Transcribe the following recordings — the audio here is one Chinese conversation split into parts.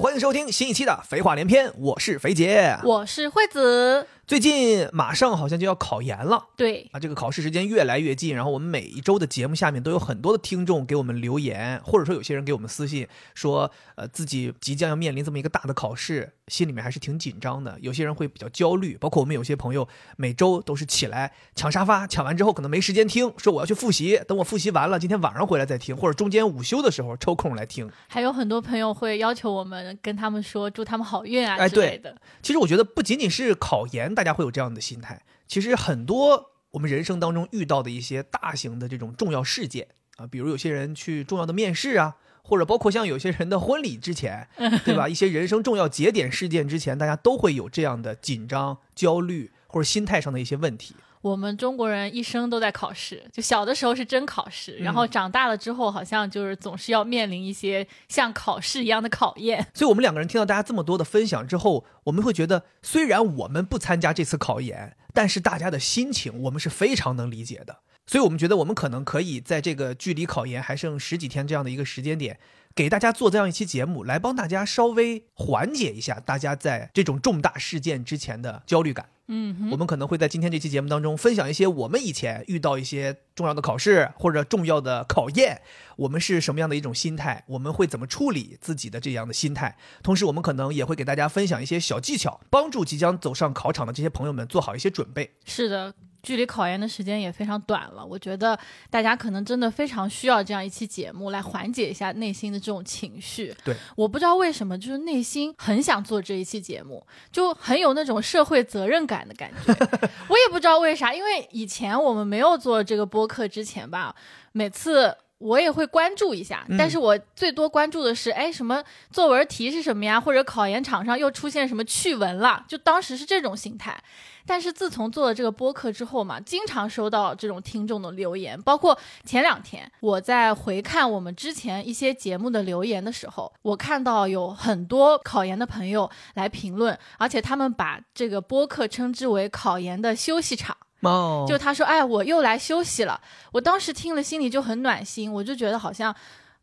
欢迎收听新一期的《肥话连篇》，我是肥姐，我是惠子。最近马上好像就要考研了，对啊，这个考试时间越来越近，然后我们每一周的节目下面都有很多的听众给我们留言，或者说有些人给我们私信说，呃，自己即将要面临这么一个大的考试，心里面还是挺紧张的。有些人会比较焦虑，包括我们有些朋友每周都是起来抢沙发，抢完之后可能没时间听，说我要去复习，等我复习完了，今天晚上回来再听，或者中间午休的时候抽空来听。还有很多朋友会要求我们跟他们说祝他们好运啊哎之类的。其实我觉得不仅仅是考研，大家会有这样的心态。其实很多我们人生当中遇到的一些大型的这种重要事件啊，比如有些人去重要的面试啊，或者包括像有些人的婚礼之前，对吧？一些人生重要节点事件之前，大家都会有这样的紧张、焦虑或者心态上的一些问题。我们中国人一生都在考试，就小的时候是真考试，然后长大了之后，好像就是总是要面临一些像考试一样的考验。所以，我们两个人听到大家这么多的分享之后，我们会觉得，虽然我们不参加这次考研，但是大家的心情我们是非常能理解的。所以，我们觉得我们可能可以在这个距离考研还剩十几天这样的一个时间点，给大家做这样一期节目，来帮大家稍微缓解一下大家在这种重大事件之前的焦虑感。嗯，我们可能会在今天这期节目当中分享一些我们以前遇到一些重要的考试或者重要的考验，我们是什么样的一种心态，我们会怎么处理自己的这样的心态。同时，我们可能也会给大家分享一些小技巧，帮助即将走上考场的这些朋友们做好一些准备。是的。距离考研的时间也非常短了，我觉得大家可能真的非常需要这样一期节目来缓解一下内心的这种情绪。对，我不知道为什么，就是内心很想做这一期节目，就很有那种社会责任感的感觉。我也不知道为啥，因为以前我们没有做这个播客之前吧，每次。我也会关注一下，但是我最多关注的是，哎，什么作文题是什么呀？或者考研场上又出现什么趣闻了？就当时是这种心态。但是自从做了这个播客之后嘛，经常收到这种听众的留言，包括前两天我在回看我们之前一些节目的留言的时候，我看到有很多考研的朋友来评论，而且他们把这个播客称之为考研的休息场。哦，就他说，哎，我又来休息了。我当时听了，心里就很暖心，我就觉得好像，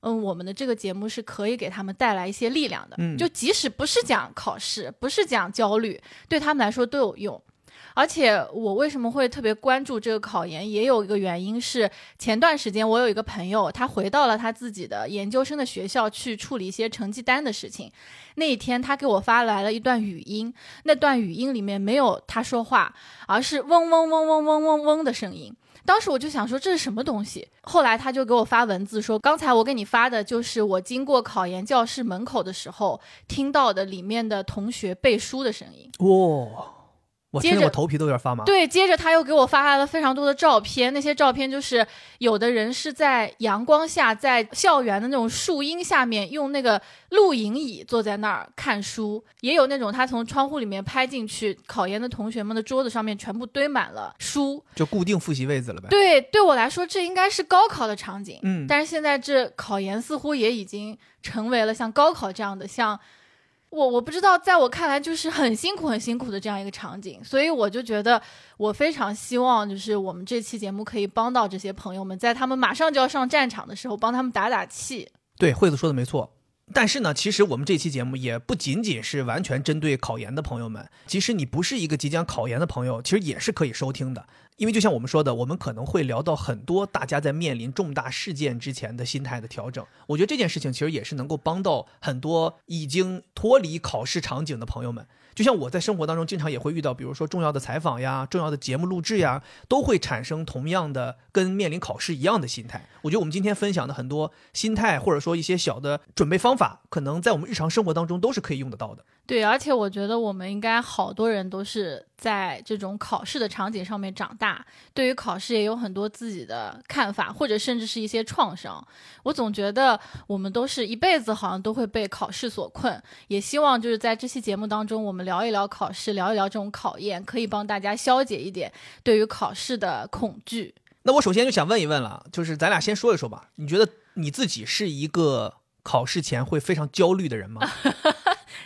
嗯，我们的这个节目是可以给他们带来一些力量的。嗯，就即使不是讲考试，不是讲焦虑，对他们来说都有用。而且我为什么会特别关注这个考研，也有一个原因是，前段时间我有一个朋友，他回到了他自己的研究生的学校去处理一些成绩单的事情。那一天，他给我发来了一段语音，那段语音里面没有他说话，而是嗡嗡嗡嗡嗡嗡嗡的声音。当时我就想说这是什么东西，后来他就给我发文字说，刚才我给你发的就是我经过考研教室门口的时候听到的里面的同学背书的声音。哇。我接着我头皮都有点发麻。对，接着他又给我发来了非常多的照片，那些照片就是有的人是在阳光下，在校园的那种树荫下面，用那个露营椅坐在那儿看书，也有那种他从窗户里面拍进去，考研的同学们的桌子上面全部堆满了书，就固定复习位子了呗。对，对我来说这应该是高考的场景，嗯，但是现在这考研似乎也已经成为了像高考这样的像。我我不知道，在我看来就是很辛苦、很辛苦的这样一个场景，所以我就觉得我非常希望，就是我们这期节目可以帮到这些朋友们，在他们马上就要上战场的时候，帮他们打打气。对，惠子说的没错。但是呢，其实我们这期节目也不仅仅是完全针对考研的朋友们，其实你不是一个即将考研的朋友，其实也是可以收听的。因为就像我们说的，我们可能会聊到很多大家在面临重大事件之前的心态的调整。我觉得这件事情其实也是能够帮到很多已经脱离考试场景的朋友们。就像我在生活当中经常也会遇到，比如说重要的采访呀、重要的节目录制呀，都会产生同样的跟面临考试一样的心态。我觉得我们今天分享的很多心态，或者说一些小的准备方法，可能在我们日常生活当中都是可以用得到的。对，而且我觉得我们应该好多人都是在这种考试的场景上面长大，对于考试也有很多自己的看法，或者甚至是一些创伤。我总觉得我们都是一辈子好像都会被考试所困，也希望就是在这期节目当中，我们聊一聊考试，聊一聊这种考验，可以帮大家消解一点对于考试的恐惧。那我首先就想问一问了，就是咱俩先说一说吧，你觉得你自己是一个考试前会非常焦虑的人吗？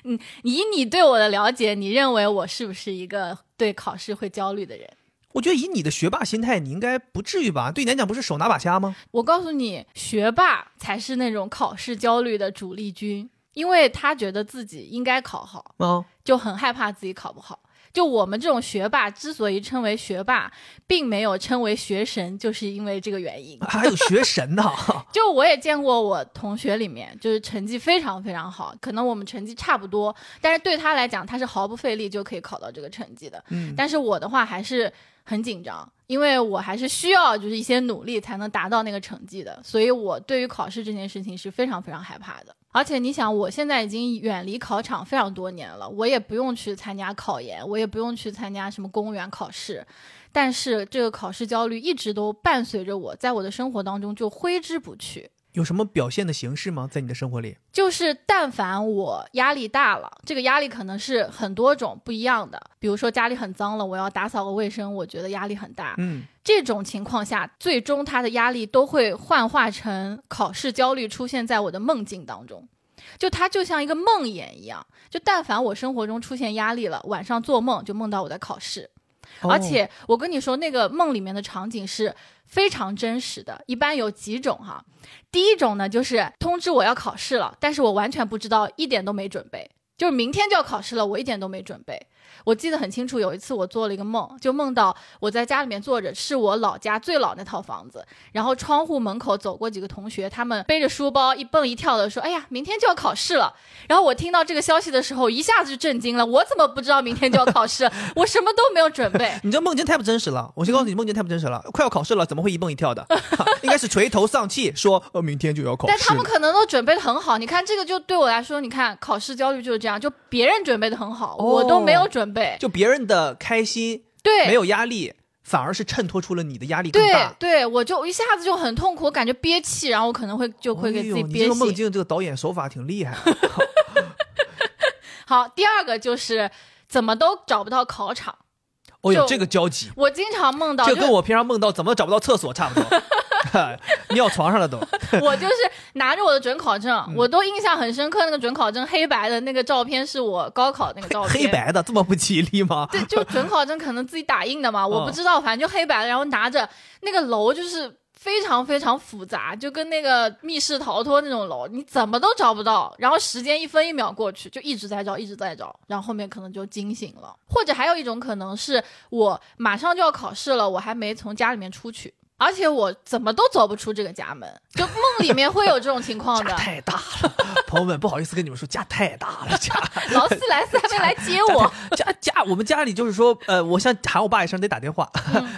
嗯，以你对我的了解，你认为我是不是一个对考试会焦虑的人？我觉得以你的学霸心态，你应该不至于吧？对你来讲，不是手拿把掐吗？我告诉你，学霸才是那种考试焦虑的主力军。因为他觉得自己应该考好，哦，就很害怕自己考不好。就我们这种学霸之所以称为学霸，并没有称为学神，就是因为这个原因。还有学神呢，就我也见过我同学里面，就是成绩非常非常好，可能我们成绩差不多，但是对他来讲，他是毫不费力就可以考到这个成绩的。嗯，但是我的话还是很紧张，因为我还是需要就是一些努力才能达到那个成绩的，所以我对于考试这件事情是非常非常害怕的。而且你想，我现在已经远离考场非常多年了，我也不用去参加考研，我也不用去参加什么公务员考试，但是这个考试焦虑一直都伴随着我，在我的生活当中就挥之不去。有什么表现的形式吗？在你的生活里？就是但凡我压力大了，这个压力可能是很多种不一样的。比如说家里很脏了，我要打扫个卫生，我觉得压力很大。嗯，这种情况下，最终他的压力都会幻化成考试焦虑，出现在我的梦境当中。就它就像一个梦魇一样，就但凡我生活中出现压力了，晚上做梦就梦到我在考试。而且我跟你说，那个梦里面的场景是非常真实的。一般有几种哈，第一种呢就是通知我要考试了，但是我完全不知道，一点都没准备，就是明天就要考试了，我一点都没准备。我记得很清楚，有一次我做了一个梦，就梦到我在家里面坐着，是我老家最老那套房子，然后窗户门口走过几个同学，他们背着书包一蹦一跳的说：“哎呀，明天就要考试了。”然后我听到这个消息的时候，一下子就震惊了，我怎么不知道明天就要考试？我什么都没有准备。你这梦境太不真实了！我先告诉你，梦境太不真实了。快要考试了，怎么会一蹦一跳的？应该是垂头丧气说：“呃，明天就要考试。”但他们可能都准备的很好。你看这个，就对我来说，你看考试焦虑就是这样，就别人准备的很好，我都没有准备，就别人的开心，对，没有压力，反而是衬托出了你的压力更大。对，对我就一下子就很痛苦，我感觉憋气，然后我可能会就会给自己憋气。这个梦境，这个导演手法挺厉害。好，第二个就是怎么都找不到考场。哦哟，这个焦急。我经常梦到，这跟我平常梦到怎么找不到厕所差不多。尿床上了都。我就是拿着我的准考证，我都印象很深刻。那个准考证黑白的那个照片是我高考那个照片。黑白的这么不吉利吗？对，就准考证可能自己打印的嘛，我不知道，反正就黑白的。然后拿着那个楼就是非常非常复杂，就跟那个密室逃脱那种楼，你怎么都找不到。然后时间一分一秒过去，就一直在找，一直在找。然后后面可能就惊醒了，或者还有一种可能是我马上就要考试了，我还没从家里面出去。而且我怎么都走不出这个家门，就梦里面会有这种情况的。家太大了，朋友们不好意思跟你们说，家太大了，家。劳斯莱斯还没来接我。家家我们家里就是说，呃，我想喊我爸一声得打电话，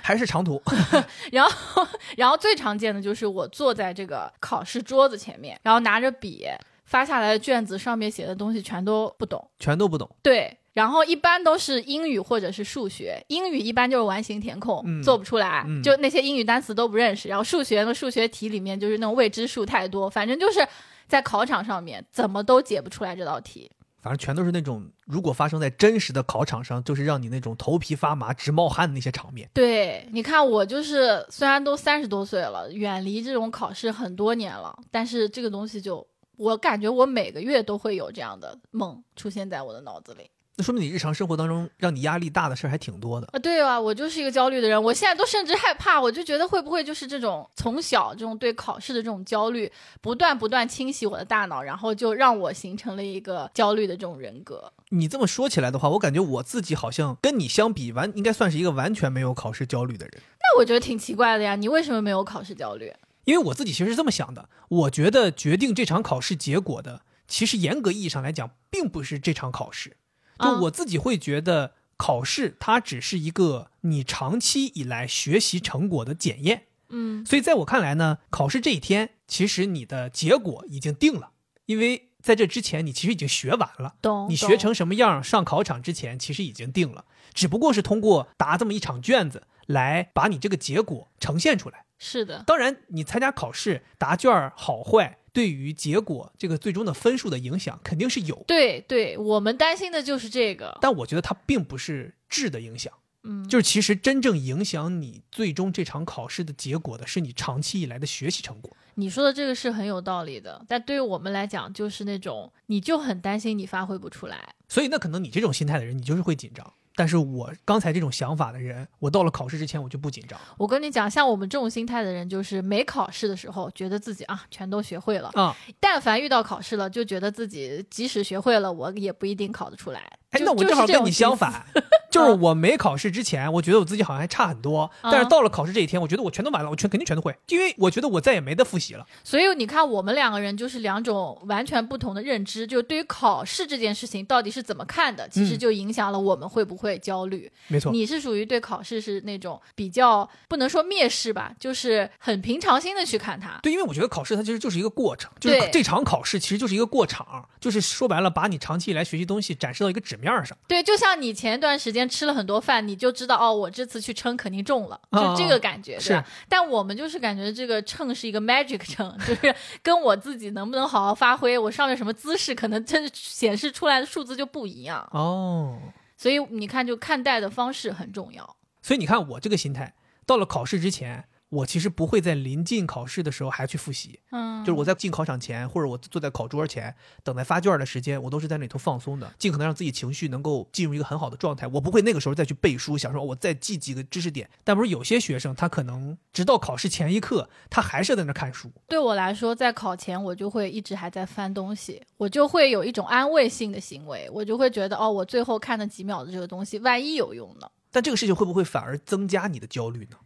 还是长途。然后然后最常见的就是我坐在这个考试桌子前面，然后拿着笔发下来的卷子上面写的东西全都不懂，全都不懂。对。然后一般都是英语或者是数学，英语一般就是完形填空，做不出来，就那些英语单词都不认识。然后数学的数学题里面就是那种未知数太多，反正就是在考场上面怎么都解不出来这道题。反正全都是那种如果发生在真实的考场上，就是让你那种头皮发麻、直冒汗的那些场面。对，你看我就是虽然都三十多岁了，远离这种考试很多年了，但是这个东西就我感觉我每个月都会有这样的梦出现在我的脑子里。那说明你日常生活当中让你压力大的事儿还挺多的啊！对啊，我就是一个焦虑的人，我现在都甚至害怕，我就觉得会不会就是这种从小这种对考试的这种焦虑，不断不断清洗我的大脑，然后就让我形成了一个焦虑的这种人格。你这么说起来的话，我感觉我自己好像跟你相比，完应该算是一个完全没有考试焦虑的人。那我觉得挺奇怪的呀，你为什么没有考试焦虑？因为我自己其实是这么想的，我觉得决定这场考试结果的，其实严格意义上来讲，并不是这场考试。就我自己会觉得，考试它只是一个你长期以来学习成果的检验。嗯，所以在我看来呢，考试这一天，其实你的结果已经定了，因为在这之前你其实已经学完了。懂。你学成什么样，上考场之前其实已经定了，只不过是通过答这么一场卷子来把你这个结果呈现出来。是的。当然，你参加考试答卷好坏。对于结果这个最终的分数的影响肯定是有，对对，我们担心的就是这个。但我觉得它并不是质的影响，嗯，就是其实真正影响你最终这场考试的结果的是你长期以来的学习成果。你说的这个是很有道理的，但对于我们来讲，就是那种你就很担心你发挥不出来，所以那可能你这种心态的人，你就是会紧张。但是我刚才这种想法的人，我到了考试之前我就不紧张我跟你讲，像我们这种心态的人，就是没考试的时候，觉得自己啊全都学会了；啊。但凡遇到考试了，就觉得自己即使学会了，我也不一定考得出来。哎，那我正好跟你相。反，就是我没考试之前，我觉得我自己好像还差很多，但是到了考试这一天，我觉得我全都完了，我全肯定全都会，因为我觉得我再也没得复习了。所以你看，我们两个人就是两种完全不同的认知，就对于考试这件事情到底是怎么看的，其实嗯就影响了我们会不会焦虑。没错，你是属于对考试是那种比较不能说蔑视吧，就是很平常心的去看它。对，因为我觉得考试它其实就是一个过程，就是这场考试其实就是一个过场，就是说白了，把你长期以来学习东西展示到一个纸面上。对，就像你前一段时间吃了很多饭，你就知道哦，我这次去称肯定重了，啊就这个感觉，是对吧？但我们就是感觉这个秤是一个 magic 秤，就是跟我自己能不能好好发挥，我上面什么姿势，可能真的显示出来的数字就不一样。哦，所以你看，就看待的方式很重要。所以你看我这个心态，到了考试之前，我其实不会在临近考试的时候还去复习，嗯，就是我在进考场前，或者我坐在考桌前，等待发卷的时间，我都是在那里头放松的，尽可能让自己情绪能够进入一个很好的状态。我不会那个时候再去背书，想说我再记几个知识点。但不是有些学生，他可能直到考试前一刻，他还是在那看书。对我来说，在考前我就会一直还在翻东西，我就会有一种安慰性的行为，我就会觉得哦，我最后看那几秒的这个东西，万一有用呢？但这个事情会不会反而增加你的焦虑呢？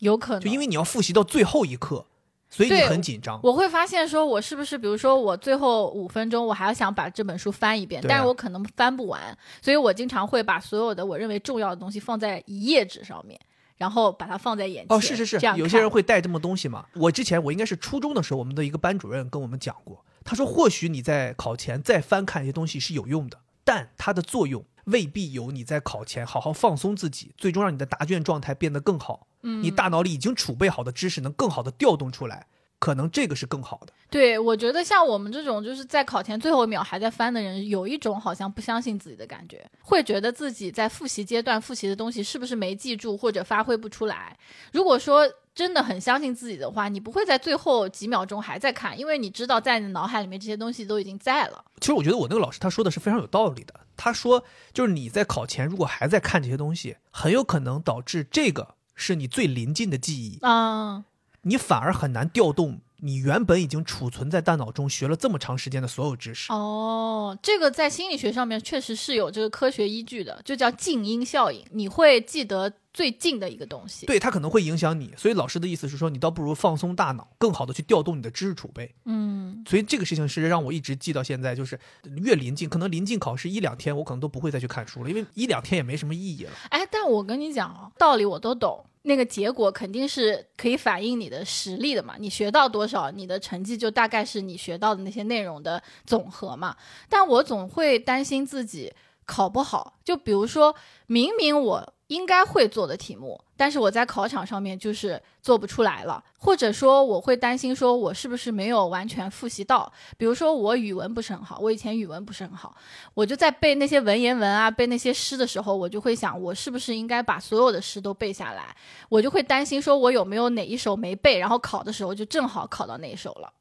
有可能，就因为你要复习到最后一刻，所以你很紧张。我会发现，说我是不是，比如说我最后五分钟，我还要想把这本书翻一遍，啊但是我可能翻不完，所以我经常会把所有的我认为重要的东西放在一页纸上面，然后把它放在眼前。哦，是是是这样，有些人会带这么东西嘛。我之前我应该是初中的时候，我们的一个班主任跟我们讲过，他说或许你在考前再翻看一些东西是有用的，但它的作用未必有你在考前好好放松自己，最终让你的答卷状态变得更好。嗯，你大脑里已经储备好的知识能更好的调动出来，可能这个是更好的。对，我觉得像我们这种就是在考前最后一秒还在翻的人，有一种好像不相信自己的感觉，会觉得自己在复习阶段复习的东西是不是没记住或者发挥不出来。如果说真的很相信自己的话，你不会在最后几秒钟还在看，因为你知道在你的脑海里面这些东西都已经在了。其实我觉得我那个老师他说的是非常有道理的。他说，就是你在考前如果还在看这些东西，很有可能导致这个是你最临近的记忆，啊，你反而很难调动你原本已经储存在大脑中学了这么长时间的所有知识。哦，这个在心理学上面确实是有这个科学依据的，就叫静音效应，你会记得最近的一个东西。对，它可能会影响你，所以老师的意思是说，你倒不如放松大脑，更好的去调动你的知识储备。嗯，所以这个事情是让我一直记到现在，就是越临近，可能临近考试一两天，我可能都不会再去看书了，因为一两天也没什么意义了。哎，但我跟你讲哦，道理我都懂，那个结果肯定是可以反映你的实力的嘛。你学到多少，你的成绩就大概是你学到的那些内容的总和嘛。但我总会担心自己考不好，就比如说明明我应该会做的题目，但是我在考场上面就是做不出来了，或者说我会担心说我是不是没有完全复习到。比如说我语文不是很好，我以前语文不是很好，我就在背那些文言文啊，背那些诗的时候，我就会想，我是不是应该把所有的诗都背下来？我就会担心说，我有没有哪一首没背，然后考的时候就正好考到那一首了。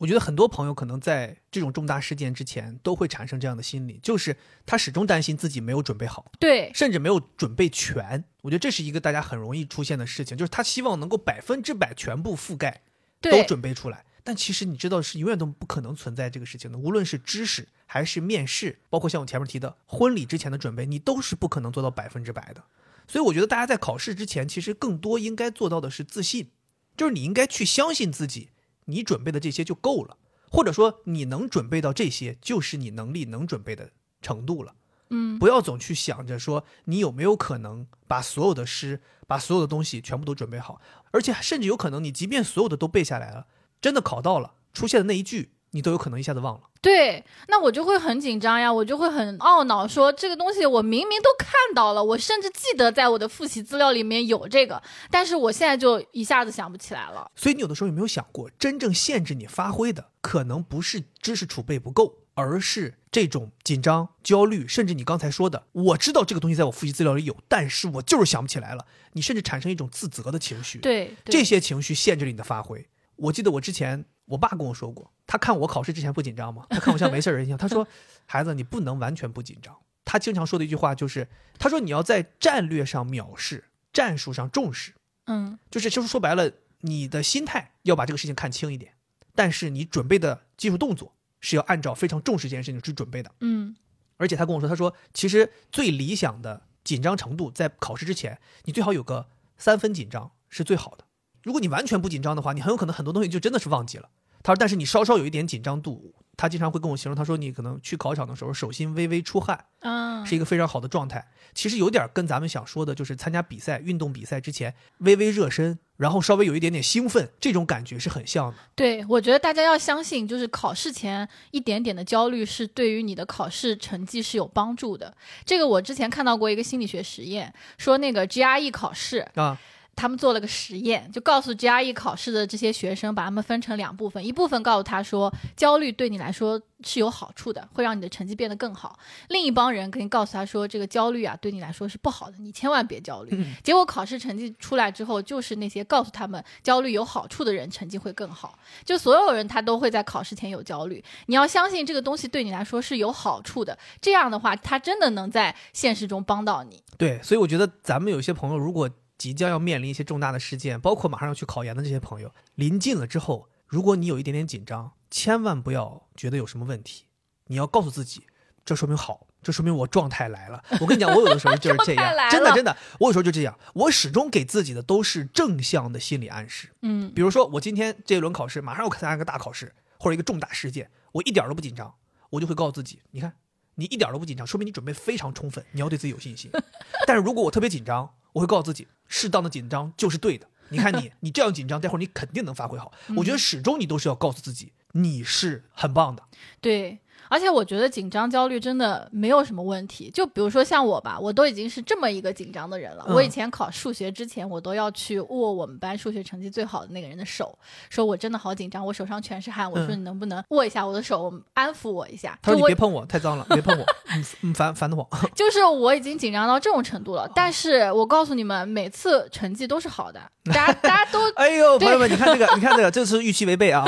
我觉得很多朋友可能在这种重大事件之前都会产生这样的心理，就是他始终担心自己没有准备好，对，甚至没有准备全。我觉得这是一个大家很容易出现的事情，就是他希望能够百分之百全部覆盖，都，准备出来。但其实你知道是永远都不可能存在这个事情的，无论是知识还是面试，包括像我前面提的婚礼之前的准备，你都是不可能做到百分之百的。所以我觉得大家在考试之前，其实更多应该做到的是自信，就是你应该去相信自己，你准备的这些就够了，或者说你能准备到这些，就是你能力能准备的程度了。嗯，不要总去想着说你有没有可能把所有的诗、把所有的东西全部都准备好，而且甚至有可能你即便所有的都背下来了，真的考到了，出现的那一句你都有可能一下子忘了。对，那我就会很紧张呀，我就会很懊恼说，这个东西我明明都看到了，我甚至记得在我的复习资料里面有这个，但是我现在就一下子想不起来了。所以你有的时候有没有想过，真正限制你发挥的，可能不是知识储备不够，而是这种紧张、焦虑，甚至你刚才说的，我知道这个东西在我复习资料里有，但是我就是想不起来了。你甚至产生一种自责的情绪，对，对这些情绪限制了你的发挥。我记得我之前我爸跟我说过，他看我考试之前不紧张吗？他看我像没事人一样，他说：“孩子，你不能完全不紧张。”他经常说的一句话就是，他说你要在战略上藐视，战术上重视，嗯就是就是说白了，你的心态要把这个事情看清一点，但是你准备的技术动作是要按照非常重视这件事情去准备的。嗯而且他跟我说，他说其实最理想的紧张程度，在考试之前，你最好有个三分紧张是最好的。如果你完全不紧张的话，你很有可能很多东西就真的是忘记了。他说，但是你稍稍有一点紧张度，他经常会跟我形容，他说你可能去考场的时候手心微微出汗，啊，是一个非常好的状态。其实有点跟咱们想说的，就是参加比赛、运动比赛之前微微热身，然后稍微有一点点兴奋，这种感觉是很像的。对，我觉得大家要相信，就是考试前一点点的焦虑是对于你的考试成绩是有帮助的。这个我之前看到过一个心理学实验，说那个 GRE 考试，啊，他们做了个实验，就告诉 GRE 考试的这些学生，把他们分成两部分，一部分告诉他说，焦虑对你来说是有好处的，会让你的成绩变得更好；另一帮人肯定告诉他说，这个焦虑啊对你来说是不好的，你千万别焦虑。嗯结果考试成绩出来之后，就是那些告诉他们焦虑有好处的人，成绩会更好。就所有人他都会在考试前有焦虑，你要相信这个东西对你来说是有好处的，这样的话，他真的能在现实中帮到你。对，所以我觉得咱们有些朋友，如果即将要面临一些重大的事件，包括马上要去考研的这些朋友，临近了之后，如果你有一点点紧张，千万不要觉得有什么问题，你要告诉自己，这说明好，这说明我状态来了。我跟你讲，我有的时候就是这样，真的真的，我有时候就这样，我始终给自己的都是正向的心理暗示。嗯比如说，我今天这一轮考试马上要参加一个大考试或者一个重大事件，我一点都不紧张，我就会告诉自己，你看，你一点都不紧张，说明你准备非常充分，你要对自己有信心。但是如果我特别紧张，我会告诉自己，适当的紧张就是对的。你看你，你这样紧张，待会儿你肯定能发挥好。我觉得始终你都是要告诉自己，你是很棒的。对，而且我觉得紧张、焦虑真的没有什么问题。就比如说像我吧，我都已经是这么一个紧张的人了。嗯我以前考数学之前，我都要去握我们班数学成绩最好的那个人的手，说我真的好紧张，我手上全是汗。我说嗯你能不能握一下我的手，安抚我一下？他说你别碰我，太脏了，别碰我，嗯嗯烦烦得慌。就是我已经紧张到这种程度了。但是我告诉你们，每次成绩都是好的，大家大家都哎呦，对朋友们，你看这个，你看这个，这是预期违背啊，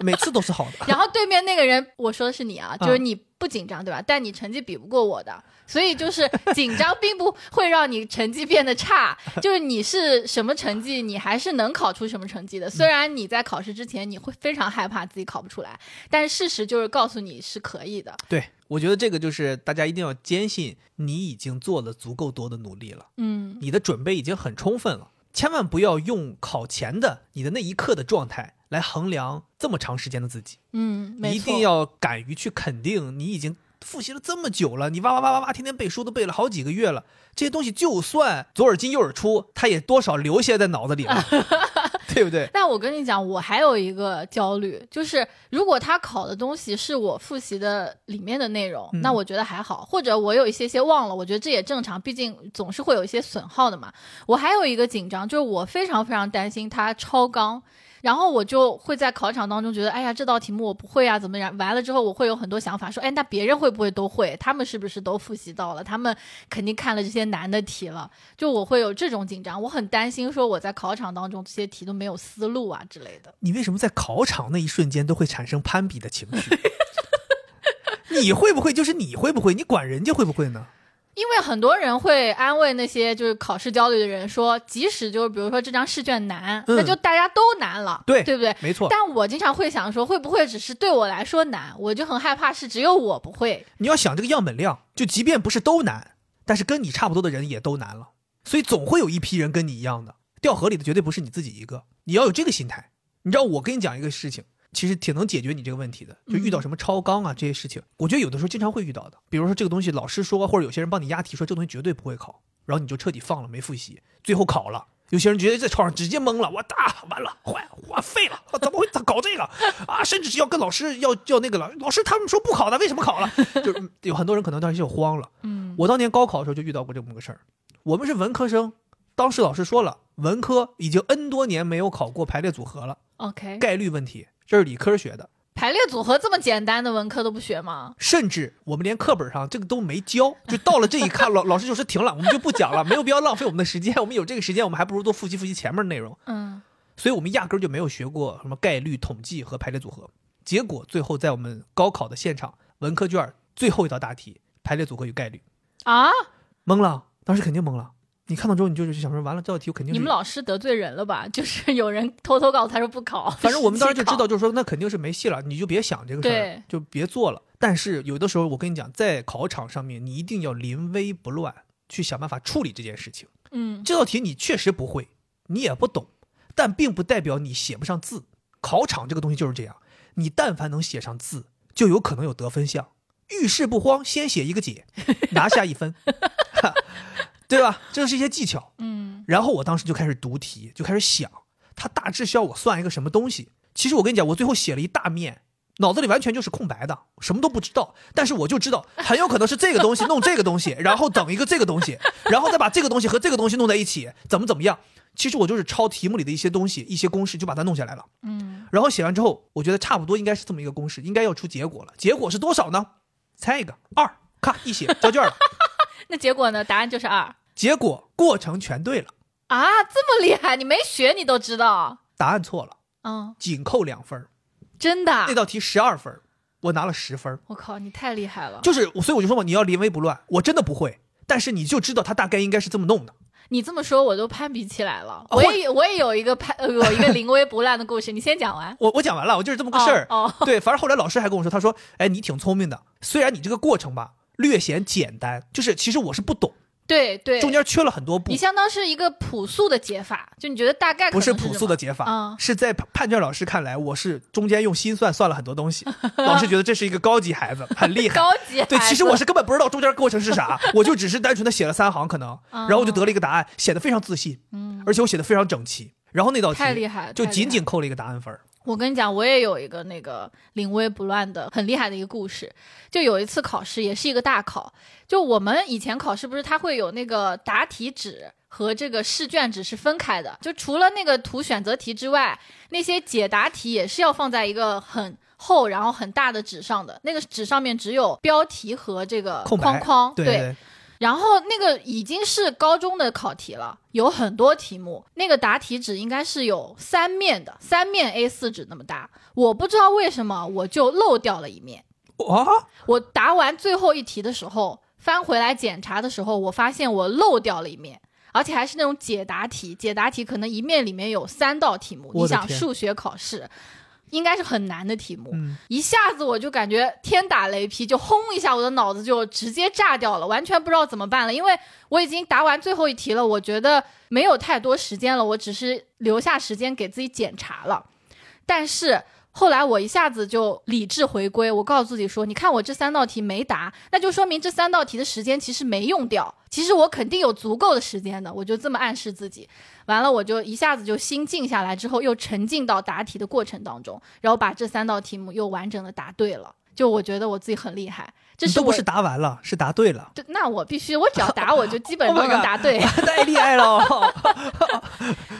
每次都是好的。然后对面那个人，我说的是你啊，嗯就是你不紧张对吧？但你成绩比不过我的，所以就是 紧张并不会让你成绩变得差，就是你是什么成绩，你还是能考出什么成绩的。虽然你在考试之前你会非常害怕自己考不出来，但是事实就是告诉你是可以的。对，我觉得这个就是大家一定要坚信，你已经做了足够多的努力了，嗯，你的准备已经很充分了，千万不要用考前的你的那一刻的状态来衡量这么长时间的自己。嗯，没错，你一定要敢于去肯定，你已经复习了这么久了，你哇哇哇哇哇，天天背书都背了好几个月了，这些东西就算左耳进右耳出，它也多少留下在脑子里了，对不对？但我跟你讲，我还有一个焦虑，就是如果他考的东西是我复习的里面的内容，嗯那我觉得还好；或者我有一些些忘了，我觉得这也正常，毕竟总是会有一些损耗的嘛。我还有一个紧张，就是我非常非常担心他超纲。然后我就会在考场当中觉得，哎呀，这道题目我不会啊，怎么样？完了之后，我会有很多想法，说，哎，那别人会不会都会？他们是不是都复习到了？他们肯定看了这些难的题了。就我会有这种紧张，我很担心说我在考场当中这些题都没有思路啊之类的。你为什么在考场那一瞬间都会产生攀比的情绪？你会不会就是你会不会？你管人家会不会呢？因为很多人会安慰那些就是考试焦虑的人说，即使就是比如说这张试卷难，嗯那就大家都难了，对对不对？没错，但我经常会想说，会不会只是对我来说难？我就很害怕是只有我不会。你要想这个样本量，就即便不是都难，但是跟你差不多的人也都难了，所以总会有一批人跟你一样的掉河里的，绝对不是你自己一个。你要有这个心态。你知道，我跟你讲一个事情，其实挺能解决你这个问题的。就遇到什么超纲啊这些事情，我觉得有的时候经常会遇到的。比如说这个东西老师说，或者有些人帮你押题说这个东西绝对不会考，然后你就彻底放了没复习，最后考了。有些人觉得在考场直接懵了，我大完了，坏，我废了，我怎么会搞这个啊？甚至是要跟老师要要那个了，老师他们说不考的，为什么考了？就是有很多人可能当时就慌了。嗯我当年高考的时候就遇到过这么个事儿，我们是文科生，当时老师说了，文科已经 N 多年没有考过排列组合了，，OK，概率问题，这是理科学的，排列组合这么简单的文科都不学吗？甚至我们连课本上这个都没教，就到了这一看，老老师就说停了，我们就不讲了，没有必要浪费我们的时间，我们有这个时间，我们还不如多复习复习前面的内容，嗯所以我们压根儿就没有学过什么概率统计和排列组合。结果最后在我们高考的现场，文科卷儿最后一道大题，排列组合与概率，啊，懵了，当时肯定懵了。你看到之后，你就是想说，完了，这道题我肯定是你们老师得罪人了吧？就是有人偷偷告诉他说不考，反正我们当时就知道，就是说那肯定是没戏了，你就别想这个事儿，就别做了。但是有的时候，我跟你讲，在考场上面，你一定要临危不乱，去想办法处理这件事情。嗯，这道题你确实不会，你也不懂，但并不代表你写不上字。考场这个东西就是这样，你但凡能写上字，就有可能有得分项。遇事不慌，先写一个解，拿下一分，对吧？这是一些技巧。嗯，然后我当时就开始读题，就开始想，他大致需要我算一个什么东西。其实我跟你讲，我最后写了一大面，脑子里完全就是空白的，什么都不知道。但是我就知道，很有可能是这个东西弄这个东西，然后等一个这个东西，然后再把这个东西和这个东西弄在一起，怎么怎么样。其实我就是抄题目里的一些东西、一些公式，就把它弄下来了。嗯，然后写完之后，我觉得差不多应该是这么一个公式，应该要出结果了。结果是多少呢？猜一个，二，咔一写交卷了。那结果呢？答案就是二结果过程全对了，啊，这么厉害，你没学你都知道，答案错了，嗯，仅扣两分儿。真的啊那，道题十二分儿，我拿了十分儿。我靠，你太厉害了！就是，所以我就说嘛，你要临危不乱。我真的不会，但是你就知道他大概应该是这么弄的。你这么说，我都攀比起来了。哦我也我也有一个攀，呃 有一个临危不乱的故事，你先讲完。我我讲完了，我就是这么个事儿。哦哦对，反正后来老师还跟我说，他说：“哎，你挺聪明的，虽然你这个过程吧略显简单，就是其实我是不懂，对对，中间缺了很多步你，相当是一个朴素的解法，就你觉得大概不是朴素的解法，嗯是在判判卷老师看来，我是中间用心算算了很多东西。老师觉得这是一个高级孩子，很厉害。高级孩子。对，其实我是根本不知道中间过程是啥，我就只是单纯的写了三行，可能，然后我就得了一个答案，写的非常自信，嗯，而且我写的非常整齐。然后那道题太厉害，就仅仅扣了一个答案分儿。我跟你讲，我也有一个那个临危不乱的很厉害的一个故事。就有一次考试，也是一个大考。就我们以前考试不是它会有那个答题纸和这个试卷纸是分开的，就除了那个图选择题之外，那些解答题也是要放在一个很厚然后很大的纸上的。那个纸上面只有标题和这个框框，对对，然后那个已经是高中的考题了，有很多题目，那个答题纸应该是有三面的，三面 A 四纸那么大。我不知道为什么我就漏掉了一面。啊，我答完最后一题的时候，翻回来检查的时候，我发现我漏掉了一面，而且还是那种解答题。解答题可能一面里面有三道题目，你想数学考试应该是很难的题目。嗯，一下子我就感觉天打雷劈，就轰一下，我的脑子就直接炸掉了，完全不知道怎么办了。因为我已经答完最后一题了，我觉得没有太多时间了，我只是留下时间给自己检查了。但是后来我一下子就理智回归，我告诉自己说：“你看我这三道题没答，那就说明这三道题的时间其实没用掉，其实我肯定有足够的时间的。”我就这么暗示自己。完了，我就一下子就心静下来，之后又沉浸到答题的过程当中，然后把这三道题目又完整的答对了。就我觉得我自己很厉害，这是都不是答完了，是答对了，对那我必须，我只要答我就基本 Oh 都 my 能答对。太厉害了。哦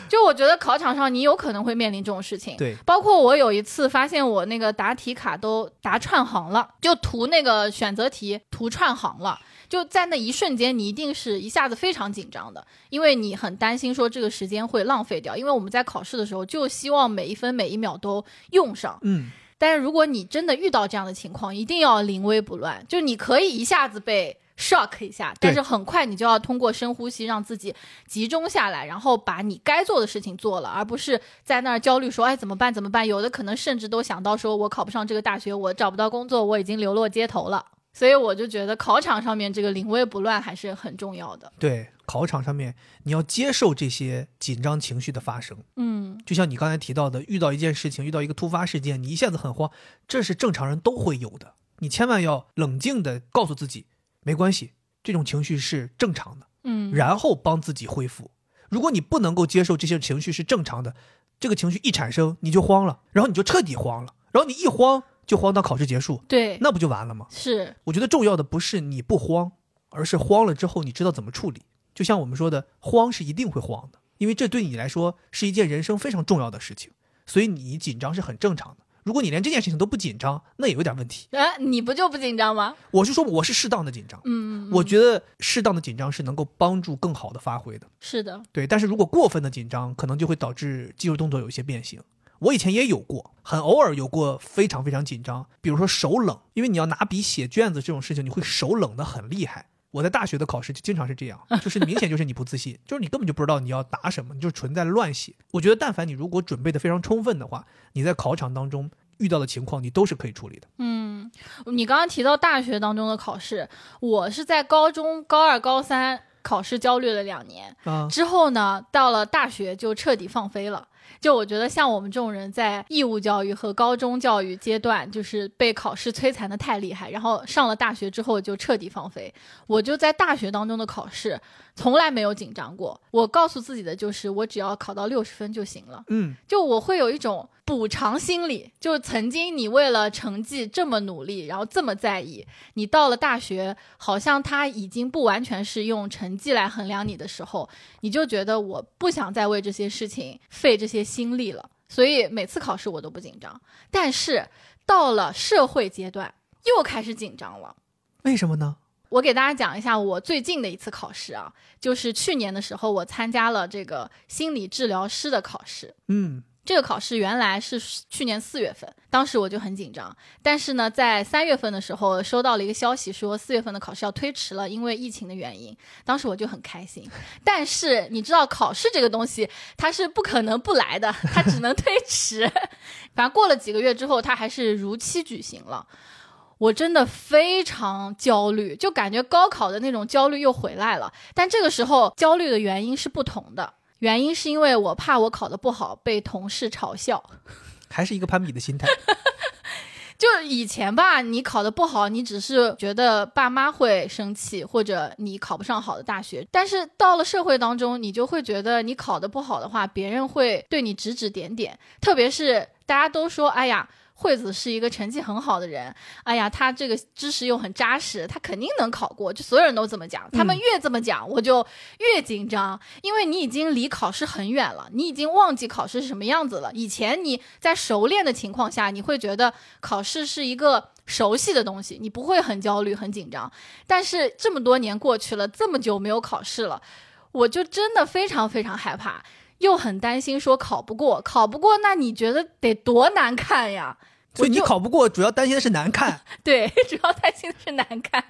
就我觉得考场上你有可能会面临这种事情。对，包括我有一次发现我那个答题卡都答串行了，就涂那个选择题涂串行了。就在那一瞬间，你一定是一下子非常紧张的，因为你很担心说这个时间会浪费掉。因为我们在考试的时候就希望每一分每一秒都用上。嗯，但是如果你真的遇到这样的情况，一定要临危不乱，就你可以一下子被 shock 一下，但是很快你就要通过深呼吸让自己集中下来，然后把你该做的事情做了，而不是在那儿焦虑说，哎，怎么办？怎么办？有的可能甚至都想到说，我考不上这个大学，我找不到工作，我已经流落街头了。所以我就觉得考场上面这个临危不乱还是很重要的。对，考场上面你要接受这些紧张情绪的发生。嗯，就像你刚才提到的，遇到一件事情，遇到一个突发事件，你一下子很慌，这是正常人都会有的。你千万要冷静的告诉自己，没关系，这种情绪是正常的，嗯，然后帮自己恢复。如果你不能够接受这些情绪是正常的，这个情绪一产生你就慌了，然后你就彻底慌了，然后你一慌就慌到考试结束，对，那不就完了吗？是，我觉得重要的不是你不慌，而是慌了之后你知道怎么处理。就像我们说的，慌是一定会慌的，因为这对你来说是一件人生非常重要的事情，所以你紧张是很正常的。如果你连这件事情都不紧张，那也有点问题。啊，你不就不紧张吗？我是说我是适当的紧张，嗯，我觉得适当的紧张是能够帮助更好的发挥的。是的，对，但是如果过分的紧张，可能就会导致肌肉动作有一些变形。我以前也有过，很偶尔有过非常非常紧张，比如说手冷，因为你要拿笔写卷子这种事情，你会手冷的很厉害。我在大学的考试就经常是这样，就是明显就是你不自信，就是你根本就不知道你要答什么，你就纯在乱写。我觉得但凡你如果准备的非常充分的话，你在考场当中遇到的情况，你都是可以处理的。嗯，你刚刚提到大学当中的考试，我是在高中高二、高三考试焦虑了两年，啊，之后呢，到了大学就彻底放飞了。就我觉得，像我们这种人，在义务教育和高中教育阶段，就是被考试摧残的太厉害，然后上了大学之后就彻底放飞。我就在大学当中的考试从来没有紧张过。我告诉自己的就是，我只要考到六十分就行了。嗯，就我会有一种补偿心理，就曾经你为了成绩这么努力，然后这么在意，你到了大学，好像他已经不完全是用成绩来衡量你的时候，你就觉得我不想再为这些事情费这些心力了。所以每次考试我都不紧张，但是到了社会阶段又开始紧张了。为什么呢？我给大家讲一下我最近的一次考试啊，就是去年的时候，我参加了这个心理治疗师的考试。嗯，这个考试原来是去年四月份，当时我就很紧张。但是呢，在三月份的时候收到了一个消息，说四月份的考试要推迟了，因为疫情的原因。当时我就很开心。但是你知道，考试这个东西它是不可能不来的，它只能 推迟。反正过了几个月之后，它还是如期举行了。我真的非常焦虑，就感觉高考的那种焦虑又回来了。但这个时候焦虑的原因是不同的，原因是因为我怕我考得不好被同事嘲笑。还是一个攀比的心态。就以前吧，你考得不好，你只是觉得爸妈会生气，或者你考不上好的大学。但是到了社会当中，你就会觉得你考得不好的话，别人会对你指指点点。特别是大家都说，哎呀。惠子是一个成绩很好的人，哎呀，他这个知识又很扎实，他肯定能考过。就所有人都这么讲，他们越这么讲，我就越紧张，因为你已经离考试很远了，你已经忘记考试是什么样子了。以前你在熟练的情况下，你会觉得考试是一个熟悉的东西，你不会很焦虑、很紧张。但是这么多年过去了，这么久没有考试了，我就真的非常非常害怕。又很担心说考不过，考不过，那你觉得得多难看呀？所以你考不过，主要担心的是难看。对，主要担心的是难看，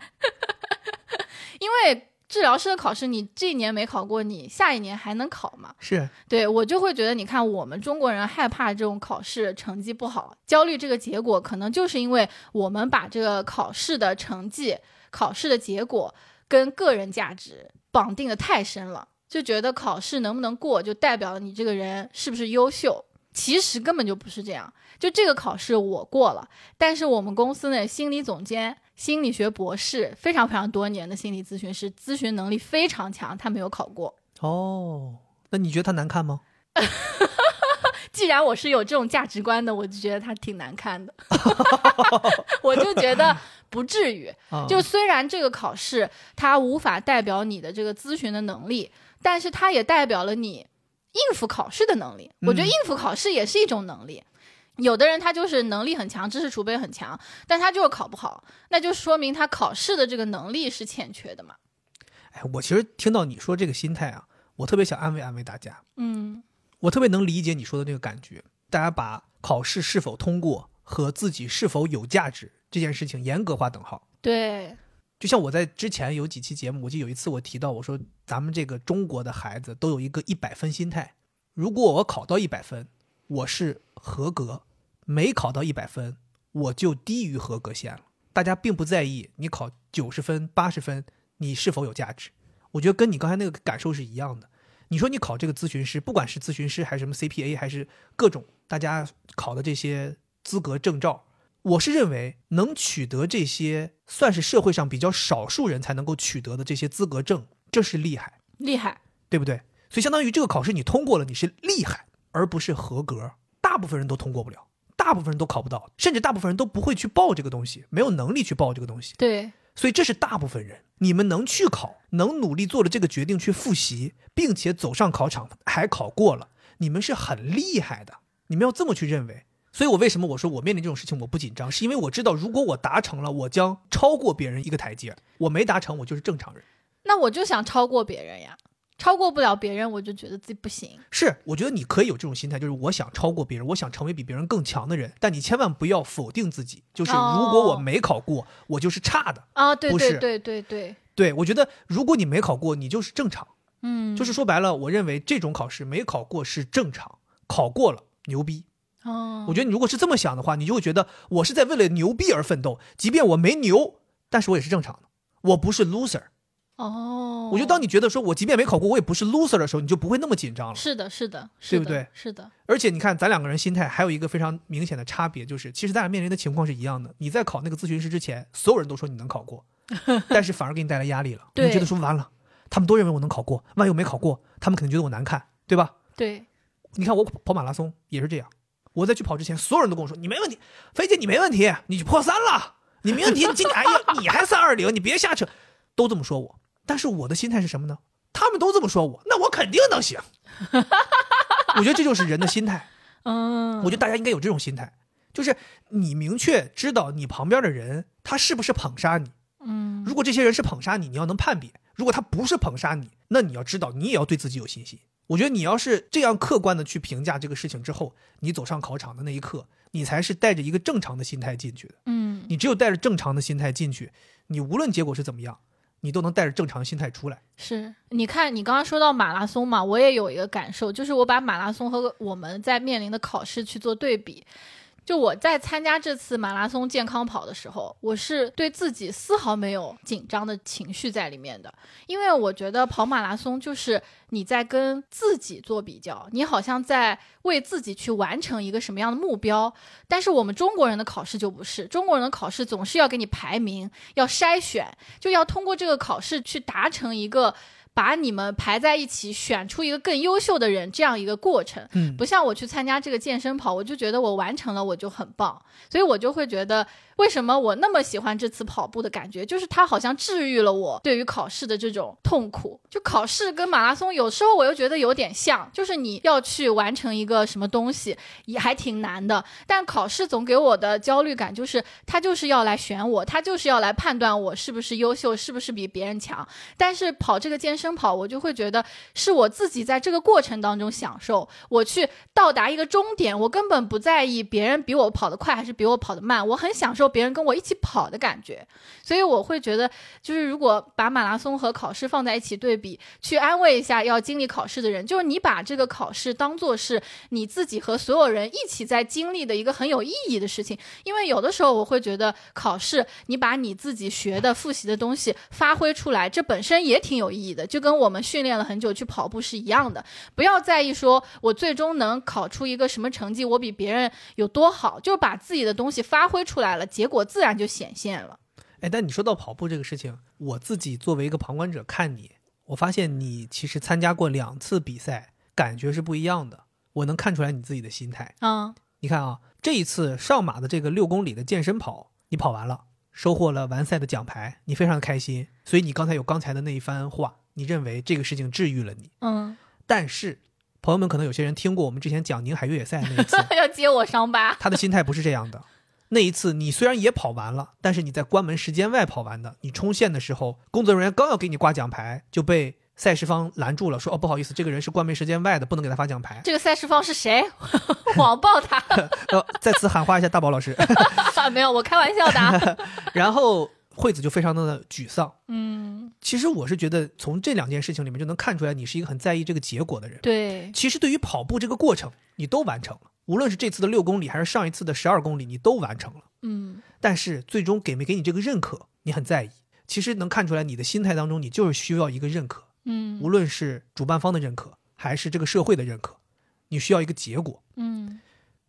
因为治疗师的考试，你这一年没考过，你下一年还能考吗？是，对我就会觉得，你看我们中国人害怕这种考试成绩不好，焦虑这个结果，可能就是因为我们把这个考试的成绩、考试的结果跟个人价值绑定的太深了，就觉得考试能不能过，就代表了你这个人是不是优秀。其实根本就不是这样，就这个考试我过了，但是我们公司呢，心理总监、心理学博士，非常非常多年的心理咨询师，咨询能力非常强，他没有考过。哦，那你觉得他难看吗？既然我是有这种价值观的，我就觉得他挺难看的，我就觉得不至于。啊，就虽然这个考试它无法代表你的这个咨询的能力，但是它也代表了你应付考试的能力。我觉得嗯应付考试也是一种能力。有的人他就是能力很强，知识储备很强，但他就是考不好，那就说明他考试的这个能力是欠缺的嘛。哎，我其实听到你说这个心态啊，我特别想安慰安慰大家。嗯我特别能理解你说的那个感觉。大家把考试是否通过和自己是否有价值这件事情严格划等号。对，就像我在之前有几期节目，我记得有一次我提到，我说咱们这个中国的孩子都有一个一百分心态，如果我考到一百分，我是合格；没考到一百分，我就低于合格线了。大家并不在意你考九十分、八十分，你是否有价值。我觉得跟你刚才那个感受是一样的。你说你考这个咨询师，不管是咨询师还是什么 CPA，还是各种大家考的这些资格证照，我是认为能取得这些算是社会上比较少数人才能够取得的这些资格证，这是厉害，厉害。对不对？所以相当于这个考试你通过了，你是厉害，而不是合格。大部分人都通过不了，大部分人都考不到，甚至大部分人都不会去报这个东西，没有能力去报这个东西。对，所以这是大部分人，你们能去考，能努力做了这个决定去复习，并且走上考场还考过了，你们是很厉害的。你们要这么去认为。所以我为什么我说我面临这种事情我不紧张，是因为我知道如果我达成了，我将超过别人一个台阶；我没达成，我就是正常人。那我就想超过别人呀。超过不了别人，我就觉得自己不行。是，我觉得你可以有这种心态，就是我想超过别人，我想成为比别人更强的人，但你千万不要否定自己，就是如果我没考过，我就是差的。啊，对对对对，对，我觉得如果你没考过，你就是正常。嗯，就是说白了，我认为这种考试没考过是正常，考过了牛逼。哦，我觉得你如果是这么想的话，你就会觉得我是在为了牛逼而奋斗，即便我没牛，但是我也是正常的，我不是 loser。哦，我觉得当你觉得说我即便没考过，我也不是 loser 的时候，你就不会那么紧张了。是的，是的，是的对不对是的，而且你看，咱两个人心态还有一个非常明显的差别，就是其实咱俩面临的情况是一样的。你在考那个咨询师之前，所有人都说你能考过，但是反而给你带来压力了。你觉得说完了，他们都认为我能考过，万一我没考过，他们肯定觉得我难看，对吧？对，你看我跑马拉松也是这样，我在去跑之前，所有人都跟我说你没问题，飞姐你没问题，你破三了，你没问题，你今年哎呀你还三二零，你别瞎扯，都这么说我。但是我的心态是什么呢？他们都这么说我，那我肯定能行。我觉得这就是人的心态。嗯，我觉得大家应该有这种心态，就是你明确知道你旁边的人他是不是捧杀你。嗯，如果这些人是捧杀你，你要能判别；如果他不是捧杀你，那你要知道，你也要对自己有信心。我觉得你要是这样客观的去评价这个事情之后，你走上考场的那一刻，你才是带着一个正常的心态进去的。嗯，你只有带着正常的心态进去，你无论结果是怎么样，你都能带着正常心态出来。是，你看你刚刚说到马拉松嘛，我也有一个感受，就是我把马拉松和我们在面临的考试去做对比。就我在参加这次马拉松健康跑的时候，我是对自己丝毫没有紧张的情绪在里面的，因为我觉得跑马拉松就是你在跟自己做比较，你好像在为自己去完成一个什么样的目标。但是我们中国人的考试就不是，中国人的考试总是要给你排名，要筛选，就要通过这个考试去达成一个。把你们排在一起，选出一个更优秀的人，这样一个过程。嗯不像我去参加这个健身跑，我就觉得我完成了，我就很棒，所以我就会觉得，为什么我那么喜欢这次跑步的感觉，就是它好像治愈了我对于考试的这种痛苦。就考试跟马拉松，有时候我又觉得有点像，就是你要去完成一个什么东西，也还挺难的。但考试总给我的焦虑感就是，他就是要来选我，他就是要来判断我是不是优秀，是不是比别人强。但是跑这个健身跑，我就会觉得是我自己在这个过程当中享受，我去到达一个终点，我根本不在意别人比我跑得快还是比我跑得慢，我很享受别人跟我一起跑的感觉。所以我会觉得，就是如果把马拉松和考试放在一起对比，去安慰一下要经历考试的人，就是你把这个考试当做是你自己和所有人一起在经历的一个很有意义的事情。因为有的时候我会觉得考试，你把你自己学的、复习的东西发挥出来，这本身也挺有意义的，就跟我们训练了很久去跑步是一样的。不要在意说我最终能考出一个什么成绩，我比别人有多好，就把自己的东西发挥出来了，结果自然就显现了。哎，但你说到跑步这个事情，我自己作为一个旁观者看你，我发现你其实参加过两次比赛，感觉是不一样的。我能看出来你自己的心态。嗯你看啊，这一次上马的这个六公里的健身跑，你跑完了，收获了完赛的奖牌，你非常的开心。所以你刚才有刚才的那一番话，你认为这个事情治愈了你。嗯，但是，朋友们可能有些人听过我们之前讲宁海越野赛那一次，要揭我伤疤。他的心态不是这样的。那一次你虽然也跑完了，但是你在关门时间外跑完的。你冲线的时候，工作人员刚要给你挂奖牌，就被赛事方拦住了，说：“哦，不好意思，这个人是关门时间外的，不能给他发奖牌。这个赛事方是谁？网暴他？” 呃，再次喊话一下大宝老师。没有，我开玩笑的啊。然后惠子就非常的沮丧。嗯，其实我是觉得从这两件事情里面就能看出来，你是一个很在意这个结果的人。对，其实对于跑步这个过程，你都完成了，无论是这次的六公里还是上一次的十二公里，你都完成了。嗯但是最终给没给你这个认可，你很在意。其实能看出来你的心态当中，你就是需要一个认可，嗯无论是主办方的认可，还是这个社会的认可，你需要一个结果。嗯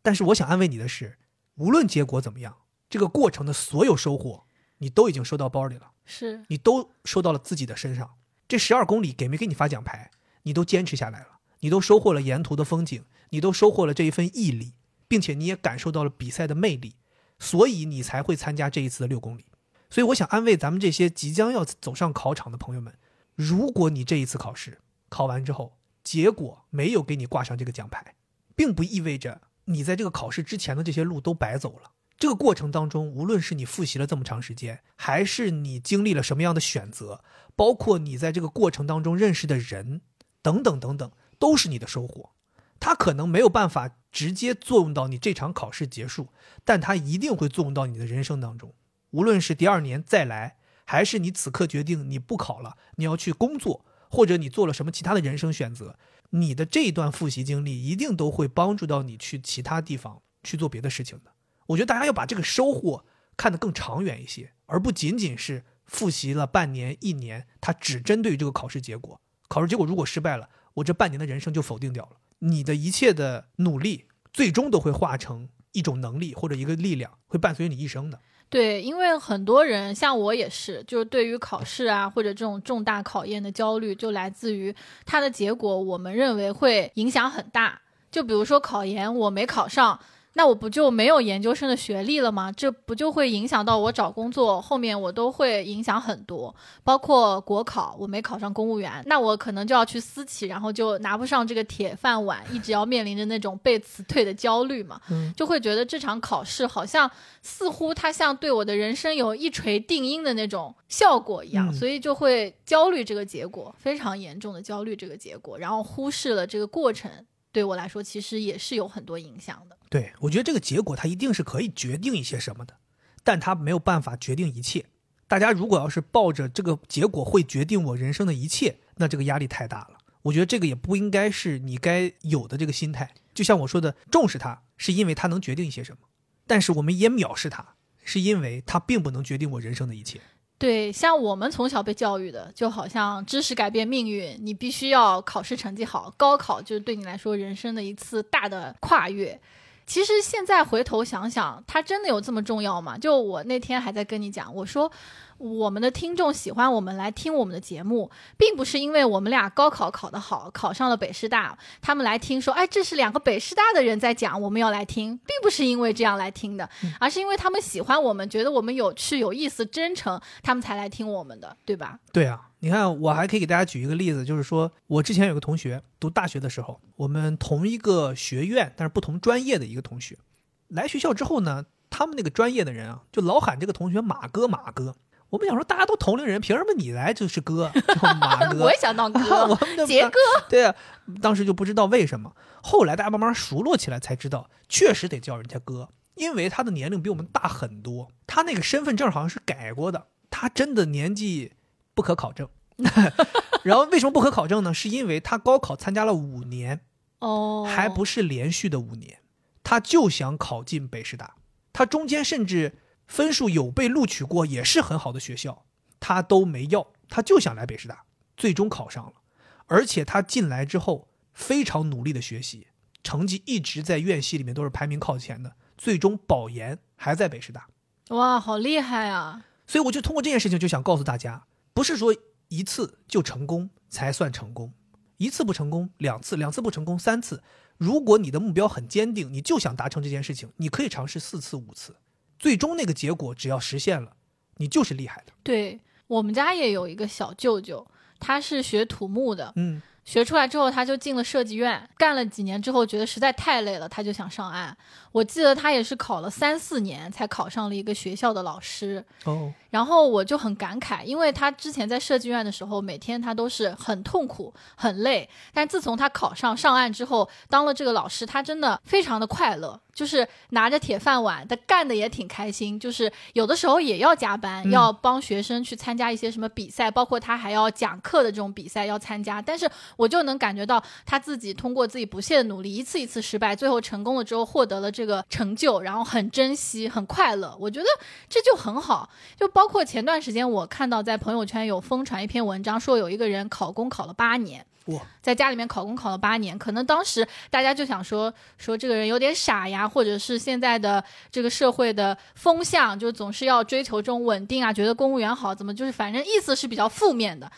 但是我想安慰你的是，无论结果怎么样，这个过程的所有收获，你都已经收到包里了，是，你都收到了自己的身上。这十二公里给没给你发奖牌，你都坚持下来了，你都收获了沿途的风景，你都收获了这一份毅力，并且你也感受到了比赛的魅力，所以你才会参加这一次的六公里。所以我想安慰咱们这些即将要走上考场的朋友们，如果你这一次考试考完之后，结果没有给你挂上这个奖牌，并不意味着你在这个考试之前的这些路都白走了。这个过程当中，无论是你复习了这么长时间，还是你经历了什么样的选择，包括你在这个过程当中认识的人，等等等等，都是你的收获。它可能没有办法直接作用到你这场考试结束，但它一定会作用到你的人生当中。无论是第二年再来，还是你此刻决定你不考了，你要去工作，或者你做了什么其他的人生选择，你的这一段复习经历一定都会帮助到你去其他地方去做别的事情的。我觉得大家要把这个收获看得更长远一些，而不仅仅是复习了半年、一年，它只针对这个考试结果。考试结果如果失败了，我这半年的人生就否定掉了。你的一切的努力，最终都会化成一种能力或者一个力量，会伴随你一生的。对，因为很多人像我也是，就是对于考试啊或者这种重大考验的焦虑，就来自于它的结果，我们认为会影响很大。就比如说考研，我没考上。那我不就没有研究生的学历了吗？这不就会影响到我找工作，后面我都会影响很多，包括国考，我没考上公务员，那我可能就要去私企，然后就拿不上这个铁饭碗，一直要面临着那种被辞退的焦虑嘛，就会觉得这场考试好像似乎它像对我的人生有一锤定音的那种效果一样，所以就会焦虑这个结果，非常严重的焦虑这个结果，然后忽视了这个过程。对我来说，其实也是有很多影响的。对，我觉得这个结果它一定是可以决定一些什么的，但它没有办法决定一切。大家如果要是抱着这个结果会决定我人生的一切，那这个压力太大了。我觉得这个也不应该是你该有的这个心态。就像我说的，重视它是因为它能决定一些什么，但是我们也藐视它，是因为它并不能决定我人生的一切。对，像我们从小被教育的，就好像知识改变命运，你必须要考试成绩好，高考就是对你来说人生的一次大的跨越。其实现在回头想想，它真的有这么重要吗？就我那天还在跟你讲，我说。我们的听众喜欢我们来听我们的节目，并不是因为我们俩高考考得好，考上了北师大，他们来听说，哎，这是两个北师大的人在讲，我们要来听，并不是因为这样来听的，而是因为他们喜欢我们，觉得我们有趣、有意思、真诚，他们才来听我们的，对吧？对啊，你看，我还可以给大家举一个例子，就是说我之前有个同学读大学的时候，我们同一个学院，但是不同专业的一个同学，来学校之后呢，他们那个专业的人啊，就老喊这个同学马哥，马哥。我们想说，大家都同龄人，凭什么你来就是哥，马哥？我也想当哥，我们杰哥。对啊，当时就不知道为什么，后来大家慢慢熟络起来，才知道确实得叫人家哥，因为他的年龄比我们大很多，他那个身份证好像是改过的，他真的年纪不可考证。然后为什么不可考证呢？是因为他高考参加了五年，哦，还不是连续的五年，他就想考进北师大，他中间甚至。分数有被录取过，也是很好的学校，他都没要，他就想来北师大，最终考上了，而且他进来之后非常努力的学习，成绩一直在院系里面都是排名靠前的，最终保研还在北师大，哇，好厉害啊！所以我就通过这件事情就想告诉大家，不是说一次就成功才算成功，一次不成功，两次，两次不成功，三次，如果你的目标很坚定，你就想达成这件事情，你可以尝试四次、五次。最终那个结果只要实现了，你就是厉害的。对我们家也有一个小舅舅，他是学土木的，嗯。学出来之后，他就进了设计院，干了几年之后，觉得实在太累了，他就想上岸。我记得他也是考了三四年才考上了一个学校的老师。哦，然后我就很感慨，因为他之前在设计院的时候，每天他都是很痛苦、很累。但自从他考上上岸之后，当了这个老师，他真的非常的快乐，就是拿着铁饭碗，他干的也挺开心。就是有的时候也要加班，要帮学生去参加一些什么比赛，包括他还要讲课的这种比赛要参加，但是。我就能感觉到他自己通过自己不懈的努力，一次一次失败，最后成功了之后获得了这个成就，然后很珍惜，很快乐。我觉得这就很好。就包括前段时间我看到在朋友圈有疯传一篇文章，说有一个人考公考了八年，在家里面考公考了八年，可能当时大家就想说说这个人有点傻呀，或者是现在的这个社会的风向就总是要追求这种稳定啊，觉得公务员好，怎么就是反正意思是比较负面的。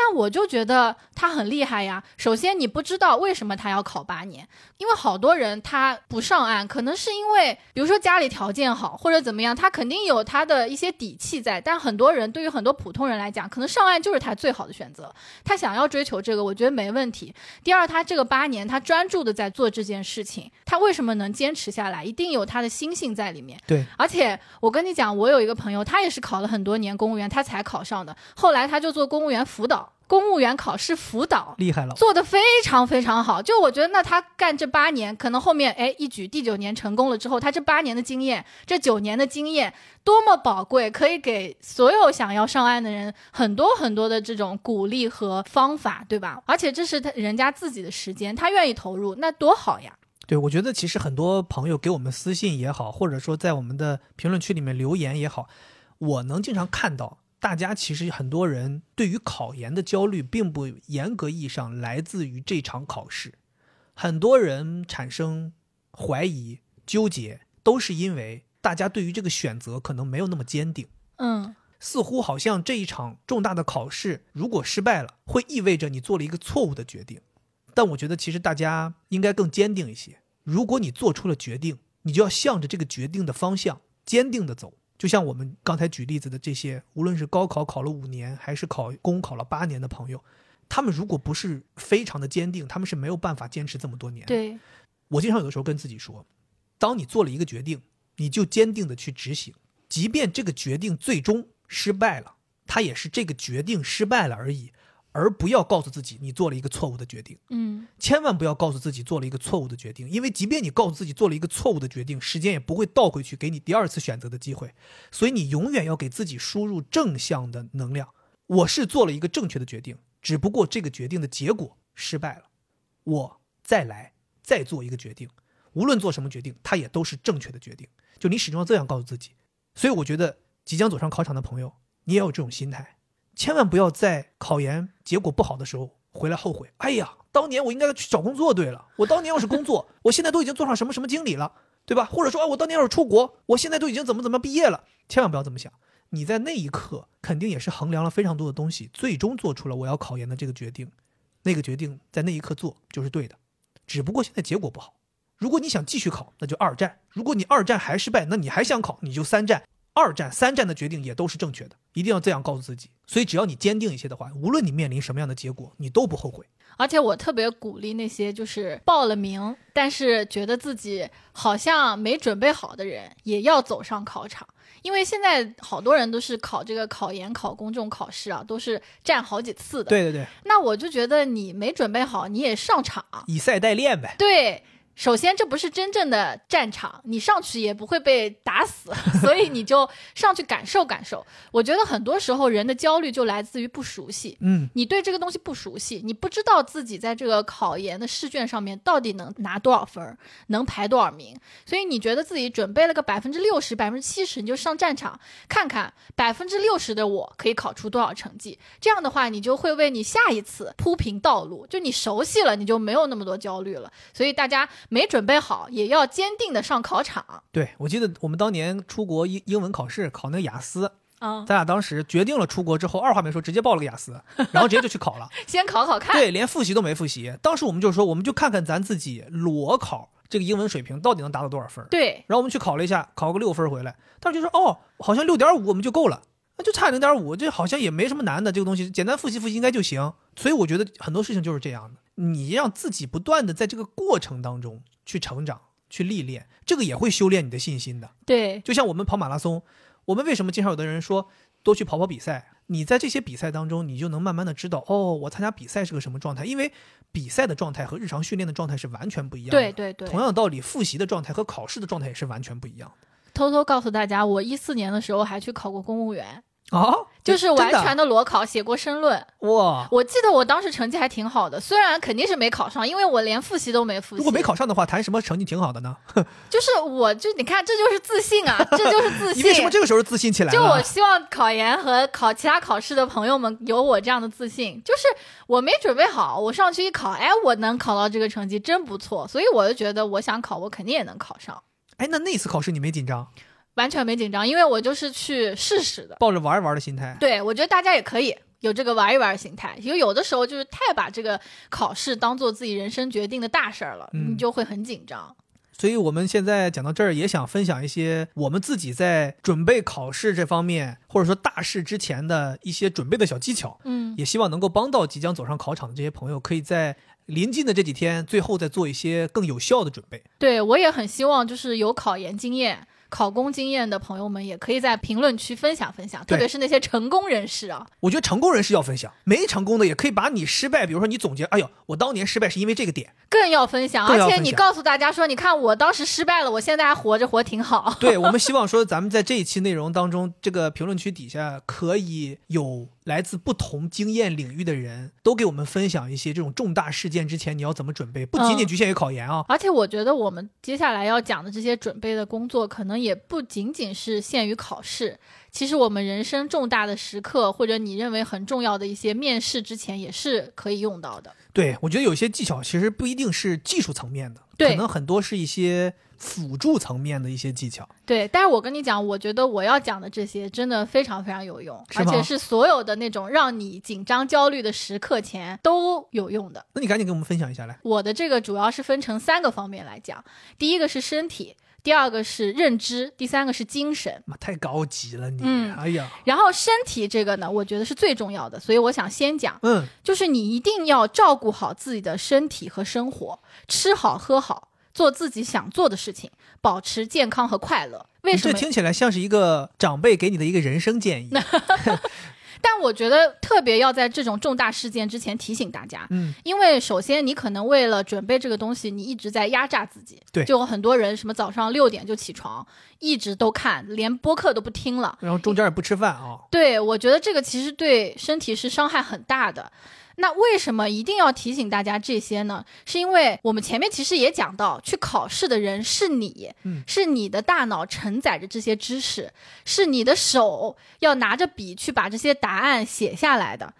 但我就觉得他很厉害呀。首先，你不知道为什么他要考八年，因为好多人他不上岸，可能是因为比如说家里条件好或者怎么样，他肯定有他的一些底气在。但很多人对于很多普通人来讲，可能上岸就是他最好的选择。他想要追求这个，我觉得没问题。第二，他这个八年他专注的在做这件事情，他为什么能坚持下来？一定有他的心性在里面。对，而且我跟你讲，我有一个朋友，他也是考了很多年公务员，他才考上的。后来他就做公务员辅导。公务员考试辅导。厉害了，做的非常非常好，就我觉得，那他干这八年，可能后面哎一举第九年成功了之后，他这八年的经验，这九年的经验多么宝贵，可以给所有想要上岸的人很多很多的这种鼓励和方法，对吧？而且这是他人家自己的时间，他愿意投入，那多好呀！对，我觉得其实很多朋友给我们私信也好，或者说在我们的评论区里面留言也好，我能经常看到。大家其实很多人对于考研的焦虑，并不严格意义上来自于这场考试，很多人产生怀疑、纠结，都是因为大家对于这个选择可能没有那么坚定。嗯，似乎好像这一场重大的考试，如果失败了，会意味着你做了一个错误的决定。但我觉得，其实大家应该更坚定一些。如果你做出了决定，你就要向着这个决定的方向坚定的走。就像我们刚才举例子的这些，无论是高考考了五年，还是考公考了八年的朋友，他们如果不是非常的坚定，他们是没有办法坚持这么多年。对，我经常有的时候跟自己说，当你做了一个决定，你就坚定的去执行，即便这个决定最终失败了，它也是这个决定失败了而已。而不要告诉自己你做了一个错误的决定，嗯，千万不要告诉自己做了一个错误的决定，因为即便你告诉自己做了一个错误的决定，时间也不会倒回去给你第二次选择的机会，所以你永远要给自己输入正向的能量。我是做了一个正确的决定，只不过这个决定的结果失败了，我再来再做一个决定，无论做什么决定，它也都是正确的决定。就你始终要这样告诉自己，所以我觉得即将走上考场的朋友，你也有这种心态。千万不要在考研结果不好的时候回来后悔。哎呀，当年我应该去找工作，对了，我当年要是工作，我现在都已经做上什么什么经理了，对吧？或者说，哎，我当年要是出国，我现在都已经怎么怎么毕业了。千万不要这么想，你在那一刻肯定也是衡量了非常多的东西，最终做出了我要考研的这个决定。那个决定在那一刻做就是对的，只不过现在结果不好。如果你想继续考，那就二战；如果你二战还失败，那你还想考，你就三战。二战、三战的决定也都是正确的，一定要这样告诉自己。所以，只要你坚定一些的话，无论你面临什么样的结果，你都不后悔。而且，我特别鼓励那些就是报了名，但是觉得自己好像没准备好的人，也要走上考场。因为现在好多人都是考这个考研、考公这种考试啊，都是站好几次的。对对对。那我就觉得你没准备好，你也上场，以赛代练呗。对。首先，这不是真正的战场，你上去也不会被打死，所以你就上去感受感受。我觉得很多时候人的焦虑就来自于不熟悉，嗯，你对这个东西不熟悉，你不知道自己在这个考研的试卷上面到底能拿多少分，能排多少名，所以你觉得自己准备了个百分之六十、百分之七十，你就上战场看看百分之六十的我可以考出多少成绩。这样的话，你就会为你下一次铺平道路，就你熟悉了，你就没有那么多焦虑了。所以大家。没准备好，也要坚定的上考场。对，我记得我们当年出国英英文考试考那个雅思，啊，咱俩当时决定了出国之后，二话没说，直接报了个雅思，然后直接就去考了。先考考看。对，连复习都没复习。当时我们就说，我们就看看咱自己裸考这个英文水平到底能达到多少分。对。然后我们去考了一下，考个六分回来，当时就说，哦，好像六点五我们就够了，那就差零点五，这好像也没什么难的，这个东西简单复习复习应该就行。所以我觉得很多事情就是这样的，你让自己不断的在这个过程当中。去成长，去历练，这个也会修炼你的信心的。对，就像我们跑马拉松，我们为什么经常有的人说多去跑跑比赛？你在这些比赛当中，你就能慢慢的知道，哦，我参加比赛是个什么状态。因为比赛的状态和日常训练的状态是完全不一样的。对对对。同样的道理，复习的状态和考试的状态也是完全不一样的。偷偷告诉大家，我一四年的时候还去考过公务员。哦，就是完全的裸考，写过申论。哇，我记得我当时成绩还挺好的，虽然肯定是没考上，因为我连复习都没复习。如果没考上的话，谈什么成绩挺好的呢？就是我就你看，这就是自信啊，这就是自信。你为什么这个时候自信起来就我希望考研和考其他考试的朋友们有我这样的自信，就是我没准备好，我上去一考，哎，我能考到这个成绩真不错，所以我就觉得我想考，我肯定也能考上。哎，那那次考试你没紧张？完全没紧张，因为我就是去试试的，抱着玩一玩的心态。对，我觉得大家也可以有这个玩一玩的心态，因为有的时候就是太把这个考试当做自己人生决定的大事儿了，你就会很紧张。所以我们现在讲到这儿，也想分享一些我们自己在准备考试这方面，或者说大事之前的一些准备的小技巧。嗯，也希望能够帮到即将走上考场的这些朋友，可以在临近的这几天，最后再做一些更有效的准备。对我也很希望，就是有考研经验。考公经验的朋友们，也可以在评论区分享分享，特别是那些成功人士啊。我觉得成功人士要分享，没成功的也可以把你失败，比如说你总结，哎呦，我当年失败是因为这个点。更要分享，而且你告诉大家说，你看我当时失败了，我现在还活着，活挺好。对我们希望说，咱们在这一期内容当中，这个评论区底下可以有来自不同经验领域的人都给我们分享一些这种重大事件之前你要怎么准备，不仅仅嗯局限于考研啊。而且我觉得我们接下来要讲的这些准备的工作，可能也不仅仅是限于考试。其实我们人生重大的时刻，或者你认为很重要的一些面试之前，也是可以用到的。对我觉得有些技巧其实不一定是技术层面的，对可能很多是一些辅助层面的一些技巧。对，但是我跟你讲，我觉得我要讲的这些真的非常非常有用，而且是所有的那种让你紧张焦虑的时刻前都有用的。那你赶紧给我们分享一下来。我的这个主要是分成三个方面来讲，第一个是身体，第二个是认知，第三个是精神。妈太高级了你，嗯哎呀，然后身体这个呢，我觉得是最重要的，所以我想先讲，嗯，就是你一定要照顾好自己的身体和生活，吃好喝好，做自己想做的事情，保持健康和快乐。为什么？这听起来像是一个长辈给你的一个人生建议。但我觉得特别要在这种重大事件之前提醒大家，嗯，因为首先你可能为了准备这个东西，你一直在压榨自己。对就有很多人什么早上六点就起床，一直都看，连播客都不听了。然后中间也不吃饭啊。对，我觉得这个其实对身体是伤害很大的。那为什么一定要提醒大家这些呢？是因为我们前面其实也讲到，去考试的人是你，嗯是你的大脑承载着这些知识，是你的手要拿着笔去把这些答案写下来的，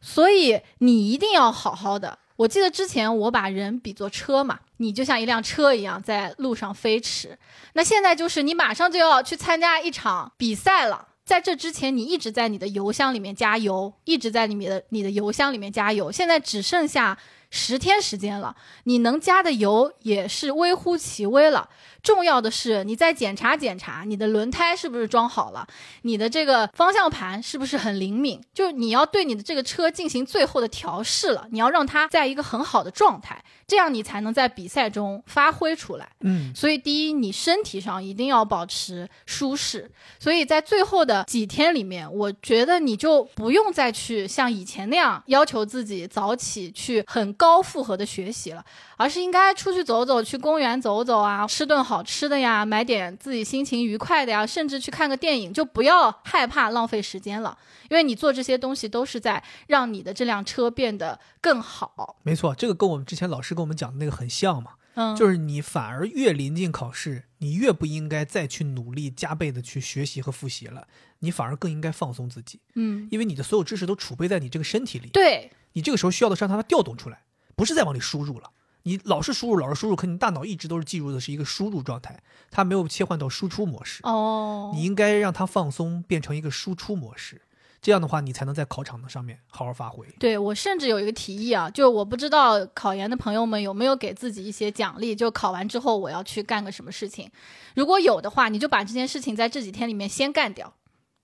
所以你一定要好好的。我记得之前我把人比作车嘛，你就像一辆车一样在路上飞驰。那现在就是你马上就要去参加一场比赛了。在这之前，你一直在你的油箱里面加油，一直在你面的你的油箱里面加油。现在只剩下十天时间了，你能加的油也是微乎其微了。重要的是，你再检查检查你的轮胎是不是装好了，你的这个方向盘是不是很灵敏，就是你要对你的这个车进行最后的调试了，你要让它在一个很好的状态，这样你才能在比赛中发挥出来。嗯，所以，第一，你身体上一定要保持舒适。所以在最后的几天里面，我觉得你就不用再去像以前那样要求自己早起去很高负荷的学习了，而是应该出去走走，去公园走走啊，吃顿好吃的呀，买点自己心情愉快的呀，甚至去看个电影，就不要害怕浪费时间了，因为你做这些东西都是在让你的这辆车变得更好。没错，这个跟我们之前老师跟我们讲的那个很像嘛。嗯，就是你反而越临近考试，你越不应该再去努力加倍的去学习和复习了，你反而更应该放松自己，嗯，因为你的所有知识都储备在你这个身体里，对，你这个时候需要的是让它调动出来，不是再往里输入了。你老是输入，老是输入，可你大脑一直都是记住的是一个输入状态，它没有切换到输出模式。哦，你应该让它放松，变成一个输出模式，这样的话，你才能在考场的上面好好发挥。对我甚至有一个提议啊，就是我不知道考研的朋友们有没有给自己一些奖励，就考完之后我要去干个什么事情。如果有的话，你就把这件事情在这几天里面先干掉。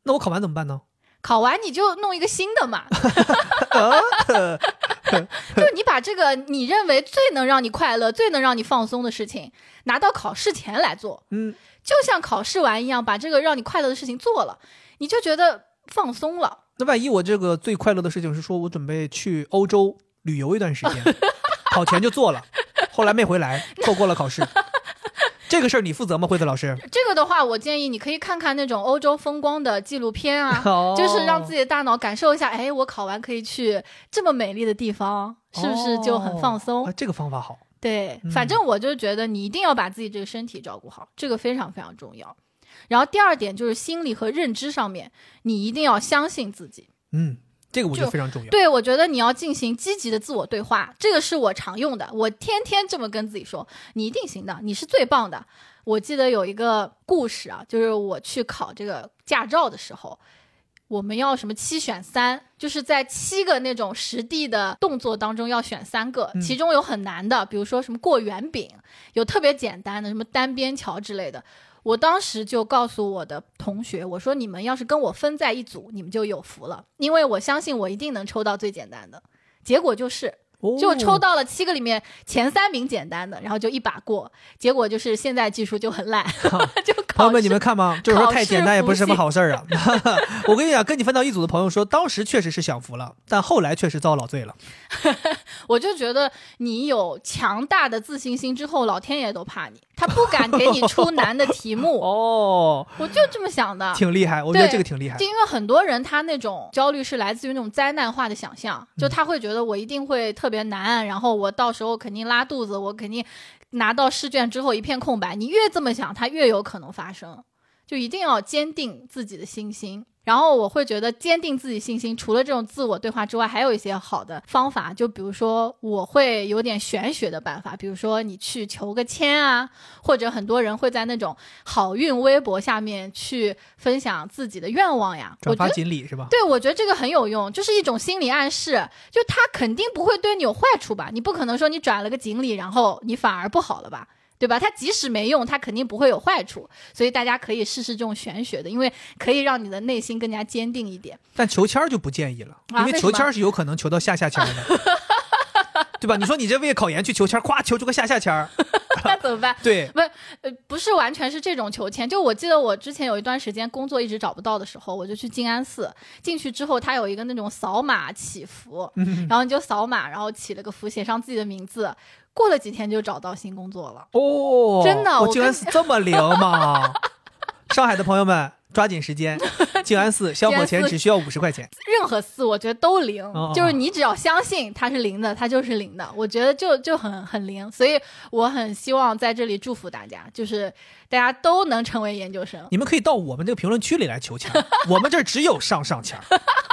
那我考完怎么办呢？考完你就弄一个新的嘛，就是你把这个你认为最能让你快乐、最能让你放松的事情拿到考试前来做，嗯，就像考试完一样，把这个让你快乐的事情做了，你就觉得放松了。那万一我这个最快乐的事情是说我准备去欧洲旅游一段时间，考前就做了，后来没回来，错过了考试，这个事儿你负责吗？惠子老师？这个的话，我建议你可以看看那种欧洲风光的纪录片啊，哦就是让自己的大脑感受一下，哎，我考完可以去这么美丽的地方，是不是就很放松？这个方法好。对嗯，反正我就觉得你一定要把自己这个身体照顾好，这个非常非常重要。然后第二点就是心理和认知上面，你一定要相信自己。嗯，这个我觉得非常重要。对，我觉得你要进行积极的自我对话，这个是我常用的，我天天这么跟自己说，你一定行的，你是最棒的。我记得有一个故事啊，就是我去考这个驾照的时候，我们要什么七选三，就是在七个那种实地的动作当中要选三个，嗯其中有很难的，比如说什么过圆饼，有特别简单的什么单边桥之类的。我当时就告诉我的同学，我说你们要是跟我分在一组，你们就有福了，因为我相信我一定能抽到最简单的。结果就是，哦就抽到了七个里面前三名简单的，然后就一把过。结果就是现在技术就很烂，就考朋友们，你们看吗？就是说太简单也不是什么好事儿啊。我跟你讲，跟你分到一组的朋友说，当时确实是享福了，但后来确实遭老罪了。我就觉得你有强大的自信心之后，老天爷都怕你，他不敢给你出难的题目。哦，我就这么想的。挺厉害，我觉得这个挺厉害就。因为很多人他那种焦虑是来自于那种灾难化的想象，就他会觉得我一定会特别难，然后我到时候肯定拉肚子，我肯定拿到试卷之后一片空白。你越这么想，它越有可能发生。就一定要坚定自己的信心。然后我会觉得坚定自己信心，除了这种自我对话之外，还有一些好的方法。就比如说，我会有点玄学的办法，比如说你去求个签啊，或者很多人会在那种好运微博下面去分享自己的愿望呀。我转发锦鲤是吧？对，我觉得这个很有用，就是一种心理暗示，就他肯定不会对你有坏处吧？你不可能说你转了个锦鲤，然后你反而不好了吧？对吧？它即使没用，它肯定不会有坏处，所以大家可以试试这种玄学的，因为可以让你的内心更加坚定一点。但求签儿就不建议了，因为求签儿是有可能求到下下签儿的，对吧？你说你这为考研去求签儿，咵求出个下下签儿，那怎么办？对，呃，不是完全是这种求签，就我记得我之前有一段时间工作一直找不到的时候，我就去静安寺，进去之后它有一个那种扫码祈福，然后你就扫码，然后起了个福，写上自己的名字，过了几天就找到新工作了。哦，真的我静安寺这么灵吗？上海的朋友们抓紧时间，静安寺消火钱只需要五十块钱。任何寺我觉得都灵，哦就是你只要相信它是灵的，它就是灵的。我觉得就就很很灵，所以我很希望在这里祝福大家，就是大家都能成为研究生。你们可以到我们这个评论区里来求签，我们这儿只有上上签儿。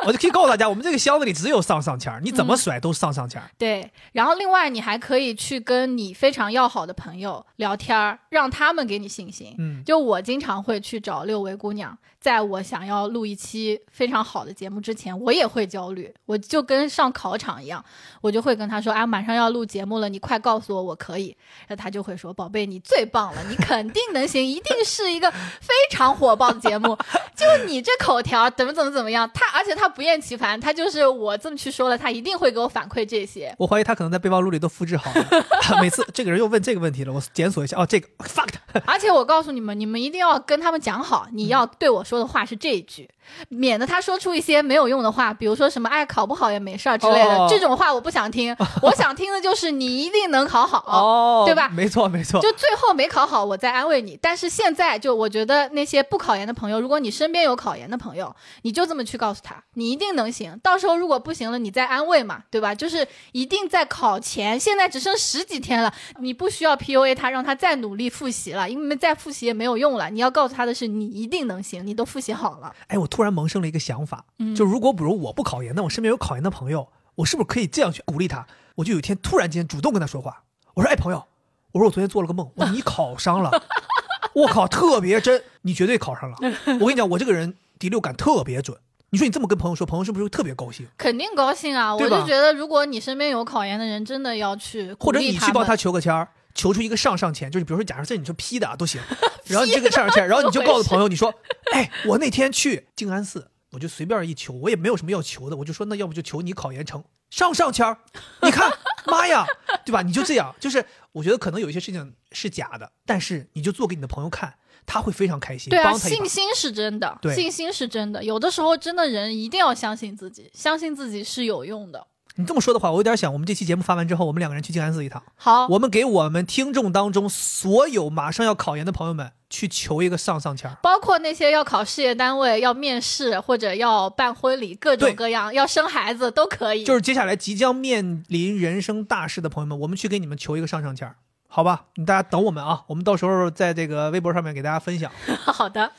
我就可以告诉大家，我们这个箱子里只有上上签儿，你怎么甩都上上签儿。对，然后另外你还可以去跟你非常要好的朋友聊天儿，让他们给你信心。嗯，就我经常会去找六位姑娘，在我想要录一期非常好的节目之前，我也会焦虑，我就跟上考场一样，我就会跟她说：“啊，马上要录节目了，你快告诉我我可以。”然后她就会说：“宝贝，你最棒了，你肯定能行，一定是一个非常火爆的节目。就你这口条，怎么怎么怎么样。”她而且她不厌其烦，他就是我这么去说了，他一定会给我反馈这些。我怀疑他可能在备忘录里都复制好了。每次这个人又问这个问题了，我检索一下，哦，这个 fuck。而且我告诉你们，你们一定要跟他们讲好，你要对我说的话是这一句，免得他说出一些没有用的话，比如说什么“哎，考不好也没事儿”之类的，哦这种话我不想听。我想听的就是你一定能考好。哦对吧没错，没错。就最后没考好，我再安慰你。但是现在就我觉得那些不考研的朋友，如果你身边有考研的朋友，你就这么去告诉他，你一定能行。到时候如果不行了，你再安慰嘛，对吧？就是一定在考前，现在只剩十几天了，你不需要 PUA 他，让他再努力复习了，因为再复习也没有用了。你要告诉他的是，你一定能行，你都复习好了。哎，我突然萌生了一个想法，嗯就如果比如我不考研，那我身边有考研的朋友，我是不是可以这样去鼓励他？我就有一天突然间主动跟他说话，我说：“哎，朋友，我说我昨天做了个梦，我说你考上了，我靠，特别真，你绝对考上了。我跟你讲，我这个人第六感特别准。你说你这么跟朋友说，朋友是不是会特别高兴？肯定高兴啊！我就觉得，如果你身边有考研的人，真的要去鼓或者你去帮他求个签儿，求出一个上上签，就是比如说，假设这你说批的啊都行，然后你这个上上签，然后你就告诉朋友，你说，哎，我那天去静安寺，我就随便一求，我也没有什么要求的，我就说那要不就求你考研成上上签儿，你看，妈呀，对吧？你就这样，就是我觉得可能有一些事情是假的，但是你就做给你的朋友看，他会非常开心，对啊，信。心是真的，对信心是真的。有的时候，真的人一定要相信自己，相信自己是有用的。你这么说的话，我有点想，我们这期节目发完之后，我们两个人去静安寺一趟，好，我们给我们听众当中所有马上要考研的朋友们去求一个上上签儿。包括那些要考事业单位、要面试或者要办婚礼，各种各样，要生孩子都可以。就是接下来即将面临人生大事的朋友们，我们去给你们求一个上上签儿，好吧？你大家等我们啊，我们到时候在这个微博上面给大家分享。好的。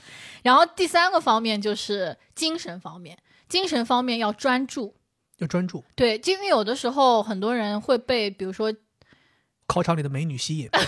然后第三个方面就是精神方面，精神方面要专注。要专注，对，因为有的时候很多人会被，比如说考场里的美女吸引。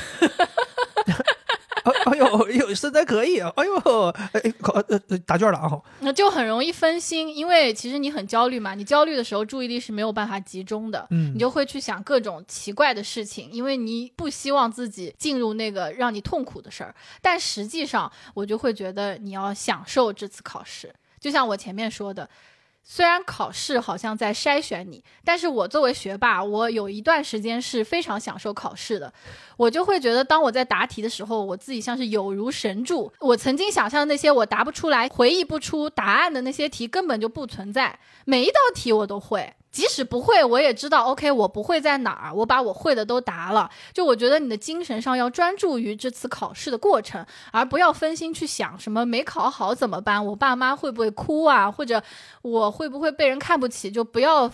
哎哎呦，哎呦，身材可以啊！哎呦，哎，考呃呃答卷了啊！那就很容易分心，因为其实你很焦虑嘛，你焦虑的时候注意力是没有办法集中的，嗯你就会去想各种奇怪的事情，因为你不希望自己进入那个让你痛苦的事儿。但实际上，我就会觉得你要享受这次考试，就像我前面说的。虽然考试好像在筛选你，但是我作为学霸，我有一段时间是非常享受考试的。我就会觉得，当我在答题的时候，我自己像是有如神助。我曾经想象的那些我答不出来、回忆不出答案的那些题，根本就不存在。每一道题我都会。即使不会，我也知道。OK，我不会在哪儿，我把我会的都答了。就我觉得你的精神上要专注于这次考试的过程，而不要分心去想什么没考好怎么办，我爸妈会不会哭啊，或者我会不会被人看不起，就不要。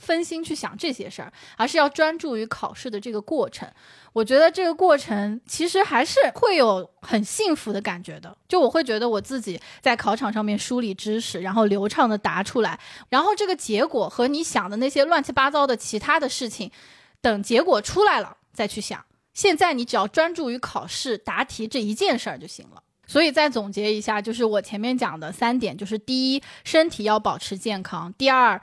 分心去想这些事儿，而是要专注于考试的这个过程。我觉得这个过程其实还是会有很幸福的感觉的。就我会觉得我自己在考场上面梳理知识，然后流畅的答出来，然后这个结果和你想的那些乱七八糟的其他的事情，等结果出来了再去想。现在你只要专注于考试答题这一件事儿就行了。所以再总结一下，就是我前面讲的三点，就是第一，身体要保持健康；第二。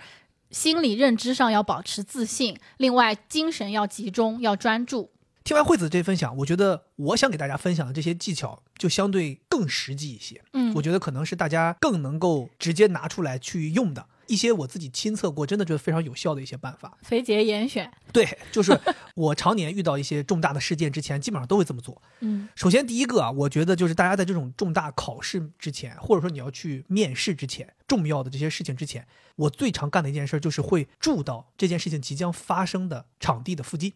心理认知上要保持自信，另外精神要集中，要专注。听完惠子这分享，我觉得我想给大家分享的这些技巧就相对更实际一些。嗯，我觉得可能是大家更能够直接拿出来去用的一些我自己亲测过，真的觉得非常有效的一些办法。肥姐严选，对，就是 我常年遇到一些重大的事件之前，基本上都会这么做。嗯，首先第一个啊，我觉得就是大家在这种重大考试之前，或者说你要去面试之前，重要的这些事情之前。我最常干的一件事就是会住到这件事情即将发生的场地的附近，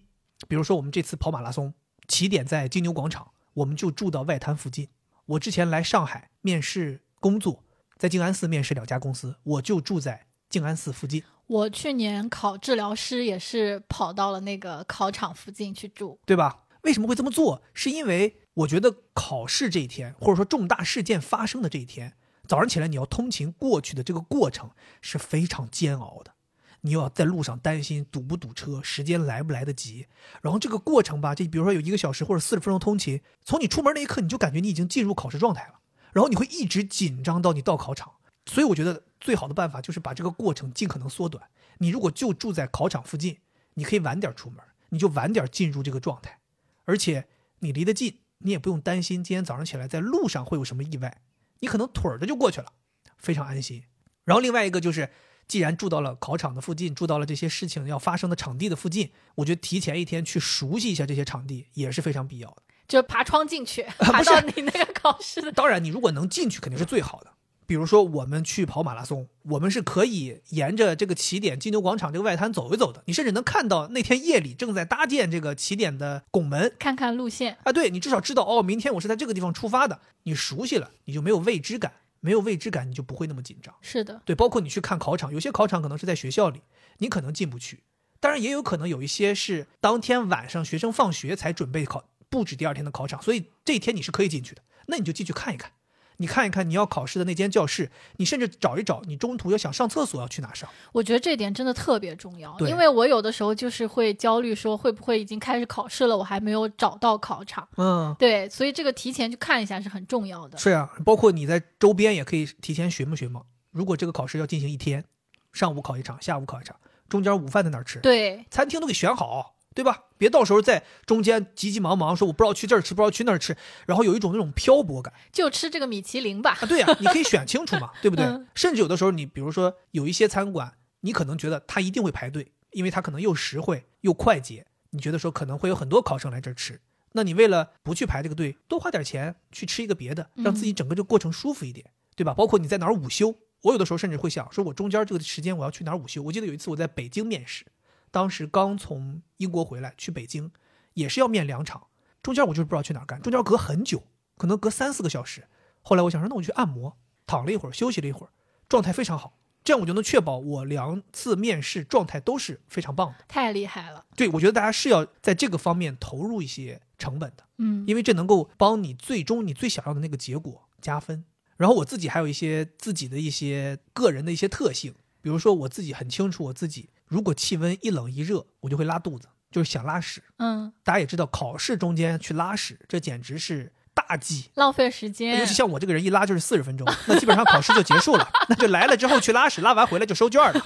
比如说我们这次跑马拉松，起点在金牛广场，我们就住到外滩附近。我之前来上海面试工作，在静安寺面试两家公司，我就住在静安寺附近。我去年考治疗师也是跑到了那个考场附近去住，对吧？为什么会这么做？是因为我觉得考试这一天，或者说重大事件发生的这一天。早上起来你要通勤过去的这个过程是非常煎熬的，你又要在路上担心堵不堵车，时间来不来得及。然后这个过程吧，就比如说有一个小时或者四十分钟通勤，从你出门那一刻你就感觉你已经进入考试状态了，然后你会一直紧张到你到考场。所以我觉得最好的办法就是把这个过程尽可能缩短。你如果就住在考场附近，你可以晚点出门，你就晚点进入这个状态，而且你离得近，你也不用担心今天早上起来在路上会有什么意外。你可能腿着就过去了，非常安心。然后另外一个就是，既然住到了考场的附近，住到了这些事情要发生的场地的附近，我觉得提前一天去熟悉一下这些场地也是非常必要的。就爬窗进去，爬到你那个考试的。当然，你如果能进去，肯定是最好的。比如说，我们去跑马拉松，我们是可以沿着这个起点金牛广场这个外滩走一走的。你甚至能看到那天夜里正在搭建这个起点的拱门，看看路线啊。对你至少知道哦，明天我是在这个地方出发的。你熟悉了，你就没有未知感，没有未知感，你就不会那么紧张。是的，对，包括你去看考场，有些考场可能是在学校里，你可能进不去。当然，也有可能有一些是当天晚上学生放学才准备考布置第二天的考场，所以这一天你是可以进去的。那你就进去看一看。你看一看你要考试的那间教室，你甚至找一找你中途要想上厕所要去哪上。我觉得这点真的特别重要，因为我有的时候就是会焦虑，说会不会已经开始考试了，我还没有找到考场。嗯，对，所以这个提前去看一下是很重要的。是啊，包括你在周边也可以提前寻摸寻摸。如果这个考试要进行一天，上午考一场，下午考一场，中间午饭在哪儿吃？对，餐厅都给选好。对吧？别到时候在中间急急忙忙说我不知道去这儿吃，不知道去那儿吃，然后有一种那种漂泊感。就吃这个米其林吧。啊，对呀，你可以选清楚嘛，对不对？甚至有的时候，你比如说有一些餐馆，你可能觉得它一定会排队，因为它可能又实惠又快捷。你觉得说可能会有很多考生来这儿吃，那你为了不去排这个队，多花点钱去吃一个别的，让自己整个这个过程舒服一点，对吧？包括你在哪儿午休，我有的时候甚至会想说，我中间这个时间我要去哪儿午休。我记得有一次我在北京面试。当时刚从英国回来，去北京，也是要面两场，中间我就是不知道去哪儿干，中间隔很久，可能隔三四个小时。后来我想说，那我去按摩，躺了一会儿，休息了一会儿，状态非常好，这样我就能确保我两次面试状态都是非常棒的。太厉害了！对，我觉得大家是要在这个方面投入一些成本的，嗯，因为这能够帮你最终你最想要的那个结果加分。然后我自己还有一些自己的一些个人的一些特性，比如说我自己很清楚我自己。如果气温一冷一热，我就会拉肚子，就是想拉屎。嗯，大家也知道，考试中间去拉屎，这简直是大忌，浪费时间。尤其像我这个人，一拉就是四十分钟，那基本上考试就结束了，那就来了之后去拉屎，拉完回来就收卷了。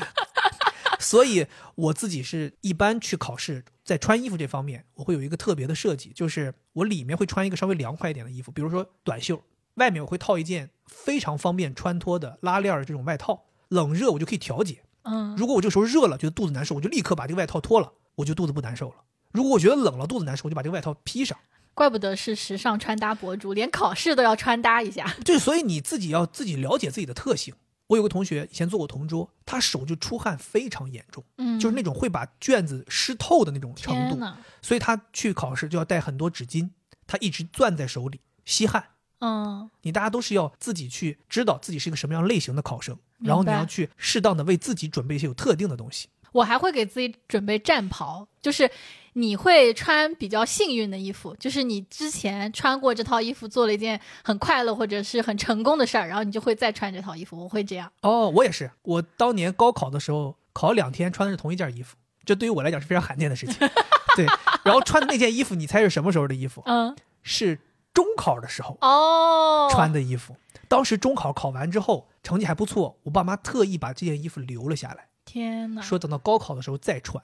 所以我自己是一般去考试，在穿衣服这方面，我会有一个特别的设计，就是我里面会穿一个稍微凉快一点的衣服，比如说短袖，外面我会套一件非常方便穿脱的拉链的这种外套。冷热我就可以调节。嗯，如果我这个时候热了，觉得肚子难受，我就立刻把这个外套脱了，我就肚子不难受了。如果我觉得冷了，肚子难受，我就把这个外套披上。怪不得是时尚穿搭博主，连考试都要穿搭一下。对，所以你自己要自己了解自己的特性。我有个同学以前做过同桌，他手就出汗非常严重，嗯，就是那种会把卷子湿透的那种程度，所以他去考试就要带很多纸巾，他一直攥在手里吸汗。嗯，你大家都是要自己去知道自己是一个什么样类型的考生，然后你要去适当的为自己准备一些有特定的东西。我还会给自己准备战袍，就是你会穿比较幸运的衣服，就是你之前穿过这套衣服，做了一件很快乐或者是很成功的事儿，然后你就会再穿这套衣服。我会这样。哦，我也是，我当年高考的时候考两天穿的是同一件衣服，这对于我来讲是非常罕见的事情。对，然后穿的那件衣服，你猜是什么时候的衣服？嗯，是中考的时候哦，穿的衣服。当时中考考完之后成绩还不错，我爸妈特意把这件衣服留了下来，天呐，说等到高考的时候再穿。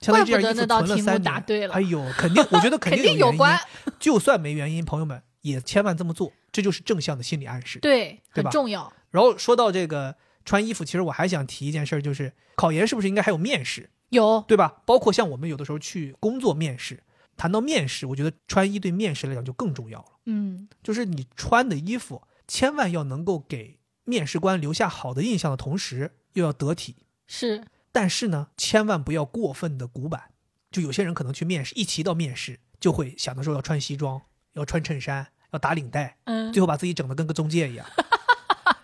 相当于这件衣服存了三年。答对了哎呦，肯定，我觉得 肯肯定有原定有关因。就算没原因，朋友们也千万这么做，这就是正向的心理暗示。对，对吧很重要。然后说到这个穿衣服，其实我还想提一件事儿，就是考研是不是应该还有面试，有，对吧？包括像我们有的时候去工作面试，谈到面试，我觉得穿衣对面试来讲就更重要了。嗯，就是你穿的衣服，千万要能够给面试官留下好的印象的同时，又要得体。是，但是呢，千万不要过分的古板。就有些人可能去面试，一提到面试，就会想的时候要穿西装，要穿衬衫，要打领带，嗯，最后把自己整的跟个中介一样。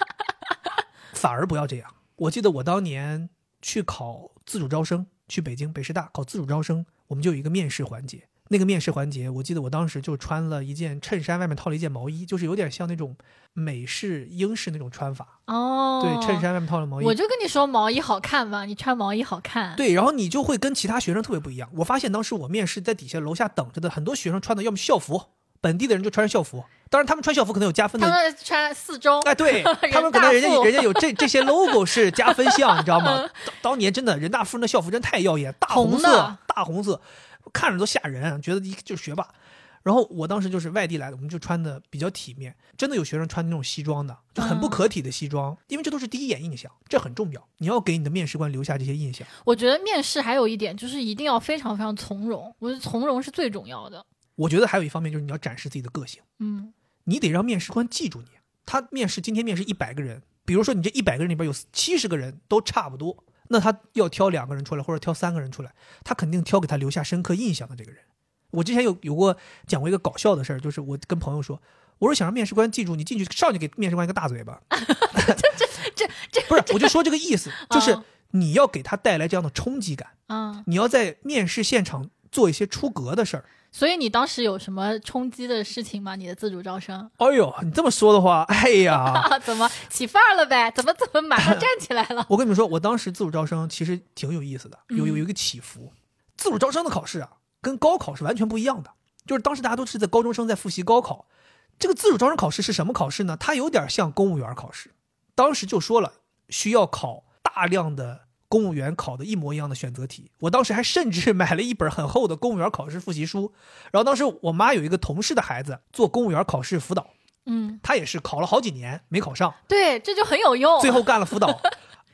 反而不要这样。我记得我当年去考自主招生，去北京北师大考自主招生，我们就有一个面试环节。那个面试环节，我记得我当时就穿了一件衬衫，外面套了一件毛衣，就是有点像那种美式、英式那种穿法。哦，对，衬。衫外面套了毛衣。我就跟你说毛衣好看嘛，你穿毛衣好看。对，然后你就会跟其他学生特别不一样。我发现当时我面试在底下楼下等着的很多学生穿的要么校服，本地的人就穿校服，当然他们穿校服可能有加分的他们穿四中，哎，对 他们可能人家人家有这这些 logo 是加分项，你知道吗？当当年真的人大附中的校服真太耀眼，大红色红，大红色，看着都吓人，觉得一就是学霸。然后我当时就是外地来的，我们就穿的比较体面，真的有学生穿那种西装的，就很不可体的西装，因为这都是第一眼印象，这很重要，你要给你的面试官留下这些印象。我觉得面试还有一点就是一定要非常非常从容，我觉得从容是最重要的。我觉得还有一方面就是你要展示自己的个性，嗯，你得让面试官记住你。他面试今天面试一百个人，比如说你这一百个人里边有七十个人都差不多，那他要挑两个人出来，或者挑三个人出来，他肯定挑给他留下深刻印象的这个人。我之前有有过讲过一个搞笑的事儿，就是我跟朋友说，我说想让面试官记住你，进去上去给面试官一个大嘴巴。这这这这不是，我就说这个意思，就是嗯你要给他带来这样的冲击感，嗯，你要在面试现场做一些出格的事儿。所以你当时有什么冲击的事情吗？你的自主招生哎呦，你这么说的话，哎呀，啊？怎么起范儿了呗？怎么怎么马上站起来了？我跟你们说，我当时自主招生其实挺有意思的，有有有一个起伏。自主招生的考试啊，跟高考是完全不一样的。就是当时大家都是在高中生在复习高考，这个自主招生考试是什么考试呢？它有点像公务员考试。当时就说了，需要考大量的公务员考的一模一样的选择题。我当时还甚至买了一本很厚的公务员考试复习书。然后当时我妈有一个同事的孩子做公务员考试辅导，嗯，他也是考了好几年没考上。对，这就很有用。最后干了辅导。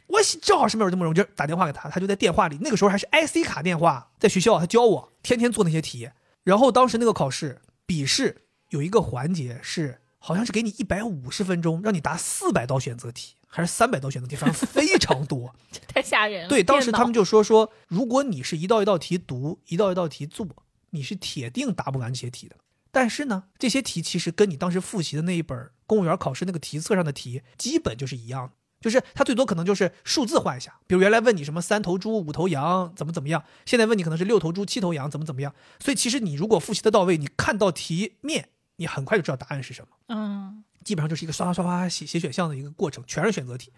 我正好是没有这么容易，我就打电话给他，他就在电话里。那个时候还是 IC 卡电话，在学校他教我，天天做那些题。然后当时那个考试笔试有一个环节是，好像是给你一百五十分钟，让你答四百道选择题，还是三百道选择题，反正非常多。太吓人了。对，当时他们就说说，如果你是一道一道题读，一道一道题做，你是铁定答不完这些题的。但是呢，这些题其实跟你当时复习的那一本公务员考试那个题册上的题基本就是一样的，就是它最多可能就是数字换一下，比如原来问你什么三头猪五头羊怎么怎么样，现在问你可能是六头猪七头羊怎么怎么样。所以其实你如果复习的到位，你看到题面，你很快就知道答案是什么。嗯，基本上就是一个刷刷刷刷写写选项的一个过程，全是选择题。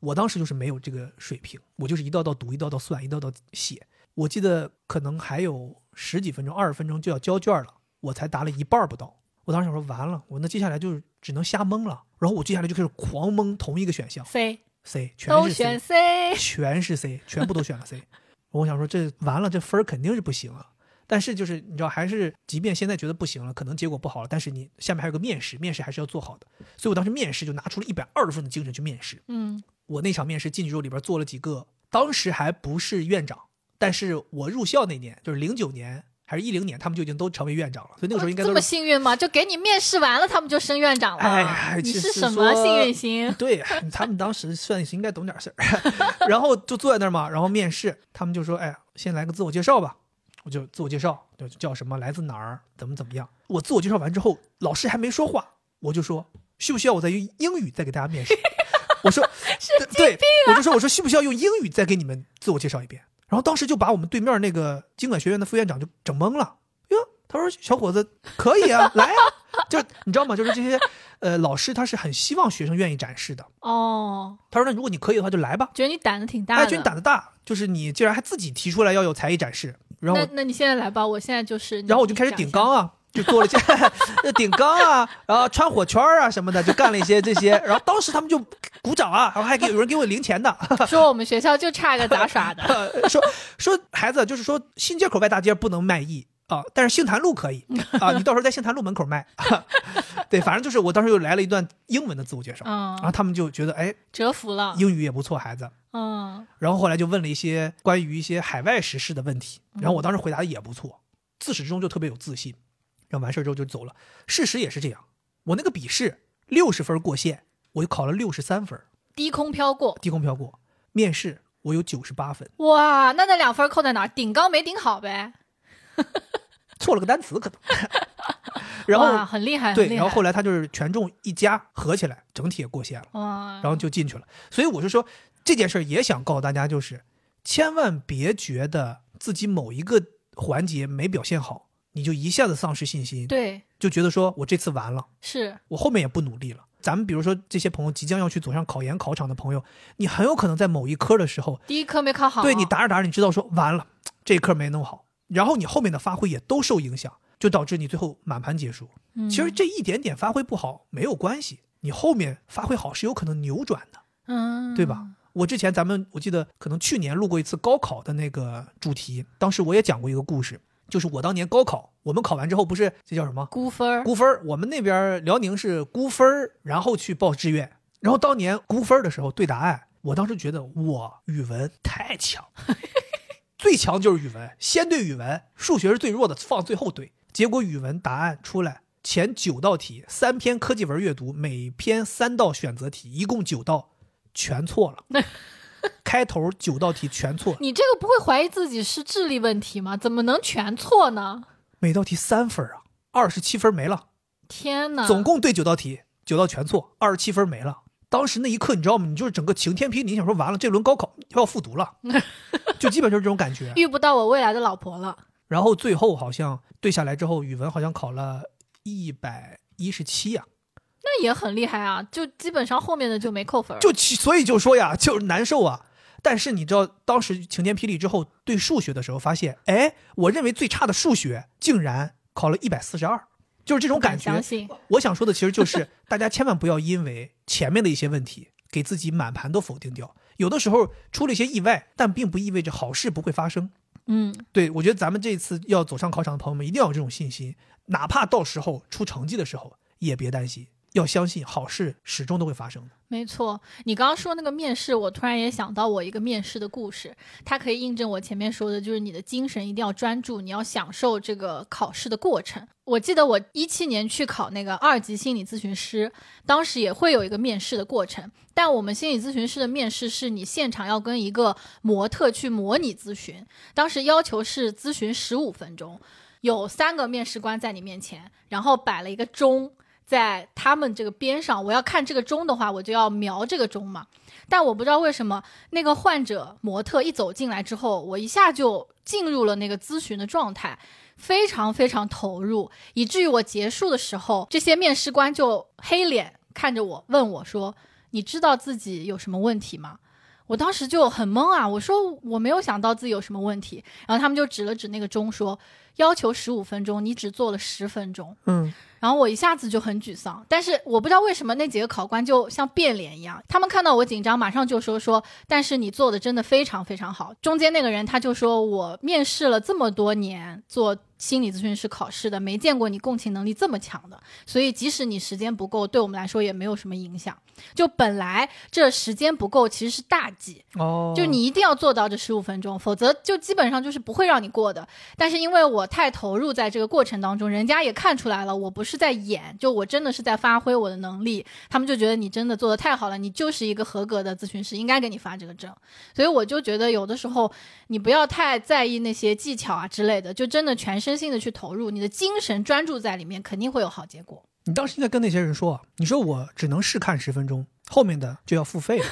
我当时就是没有这个水平，我就是一道道读，一道道算，一道道写。我记得可能还有十几分钟、二十分钟就要交卷了，我才答了一半儿不到。我当时想说完了，我那接下来就是只能瞎蒙了。然后我接下来就开始狂蒙同一个选项 C C，全是都选 C，C，全是 C，全部都选了 C。我想说这完了，这分儿肯定是不行啊。但是就是你知道，还是即便现在觉得不行了，可能结果不好了，但是你下面还有个面试，面试还是要做好的。所以我当时面试就拿出了一百二十分的精神去面试。嗯，我那场面试进去之后，里边坐了几个，当时还不是院长，但是我入校那年就是零九年还是一零年，他们就已经都成为院长了。所以那个时候应该这么。幸运吗？就给你面试完了，他们就升院长了。哎呀你是什么幸运星？对他们当时算是应该懂点事儿，然后就坐在那儿嘛，然后面试，他们就说：“哎，先来个自我介绍吧。”我就自我介绍，就叫什么，来自哪儿，怎么怎么样。我自我介绍完之后，老师还没说话，我就说：“需不需要我再用英语再给大家面试？” 我说：“对，我就说我说需不需要用英语再给你们自我介绍一遍？”然后当时就把我们对面那个经管学院的副院长就整懵了。哟，他说：“小伙子，可以啊，来啊。”就你知道吗？就是这些，呃，老师他是很希望学生愿意展示的。哦，他说：“那如果你可以的话，就来吧。觉得你胆子挺大的。哎，觉得你胆子大，就是你竟然还自己提出来要有才艺展示，然后那那你现在来吧，我现在就是。然后我就开始顶缸啊，就做了一些就 顶缸啊，然后穿火圈啊什么的，就干了一些这些。然后当时他们就鼓掌啊，然后还给有人给我零钱的，说我们学校就差个杂耍的。说说孩子就是说新街口外大街不能卖艺。啊，但是杏坛路可以啊，你到时候在杏坛路门口卖。对，反正就是我当时又来了一段英文的自我介绍，嗯然后他们就觉得哎，折服了。英语也不错，孩子。嗯，然后后来就问了一些关于一些海外时事的问题，然后我当时回答的也不错，自始至终就特别有自信。然后完事儿之后就走了。事实也是这样，我那个笔试六十分过线，我就考了六十三分，低空飘过。低空飘过。面试我有九十八分，哇，那那两分扣在哪儿？顶高没顶好呗。错了个单词可能。然后很厉害，对，然后后来他就是权重一加合起来，整体也过线了，哇，然后就进去了。所以我就说这件事儿也想告诉大家，就是千万别觉得自己某一个环节没表现好，你就一下子丧失信心，对就觉得说我这次完了，是我后面也不努力了。咱们比如说这些朋友即将要去走上考研考场的朋友，你很有可能在某一科的时候，第一科没考好，对你答着答着，你知道说完了，这一科没弄好，然后你后面的发挥也都受影响，就导致你最后满盘皆输。嗯其实这一点点发挥不好没有关系，你后面发挥好是有可能扭转的，嗯，对吧？我之前咱们我记得可能去年录过一次高考的那个主题，当时我也讲过一个故事，就是我当年高考，我们考完之后不是这叫什么估分儿估分儿？我们那边辽宁是估分儿，然后去报志愿。然后当年估分儿的时候对答案，我当时觉得我语文太强，最强就是语文，先对语文，数学是最弱的，放最后对。结果语文答案出来，前九道题，三篇科技文阅读，每篇三道选择题，一共九道，全错了。开头九道题全错，你这个不会怀疑自己是智力问题吗？怎么能全错呢？每道题三分啊，二十七分没了。天哪！总共对九道题，九道全错，二十七分没了。当时那一刻，你知道吗？你就是整个晴天霹雳，你想说完了，这轮高考要复读了，就基本就是这种感觉。遇不到我未来的老婆了。然后最后好像对下来之后，语文好像考了一百一十七呀，那也很厉害啊，就基本上后面的就没扣分。就所以就说呀，就是难受啊。但是你知道，当时晴天霹雳之后，对数学的时候发现，哎，我认为最差的数学竟然考了一百四十二，就是这种感觉。相信，我想说的其实就是，大家千万不要因为前面的一些问题，给自己满盘都否定掉。有的时候出了一些意外，但并不意味着好事不会发生。嗯，对我觉得咱们这次要走上考场的朋友们，一定要有这种信心，哪怕到时候出成绩的时候，也别担心，要相信好事始终都会发生的。没错。你刚刚说那个面试，我突然也想到我一个面试的故事，它可以印证我前面说的，就是你的精神一定要专注，你要享受这个考试的过程。我记得我一七年去考那个二级心理咨询师，当时也会有一个面试的过程，但我们心理咨询师的面试是你现场要跟一个模特去模拟咨询，当时要求是咨询十五分钟，有三个面试官在你面前，然后摆了一个钟。在他们这个边上，我要看这个钟的话，我就要瞄这个钟嘛。但我不知道为什么，那个患者模特一走进来之后，我一下就进入了那个咨询的状态，非常非常投入，以至于我结束的时候，这些面试官就黑脸看着我，问我说：“你知道自己有什么问题吗？”我当时就很懵啊，我说我没有想到自己有什么问题，然后他们就指了指那个钟说，要求十五分钟，你只做了十分钟，嗯，然后我一下子就很沮丧，但是我不知道为什么那几个考官就像变脸一样，他们看到我紧张，马上就说说，但是你做的真的非常非常好。中间那个人他就说我面试了这么多年做心理咨询师考试的，没见过你共情能力这么强的，所以即使你时间不够，对我们来说也没有什么影响。就本来这时间不够其实是大忌，哦，就你一定要做到这十五分钟，否则就基本上就是不会让你过的。但是因为我太投入在这个过程当中，人家也看出来了，我不是在演，就我真的是在发挥我的能力，他们就觉得你真的做的太好了，你就是一个合格的咨询师，应该给你发这个证。所以我就觉得有的时候你不要太在意那些技巧啊之类的，就真的全身心的去投入，你的精神专注在里面，肯定会有好结果。你当时应该跟那些人说，你说我只能试看十分钟，后面的就要付费了。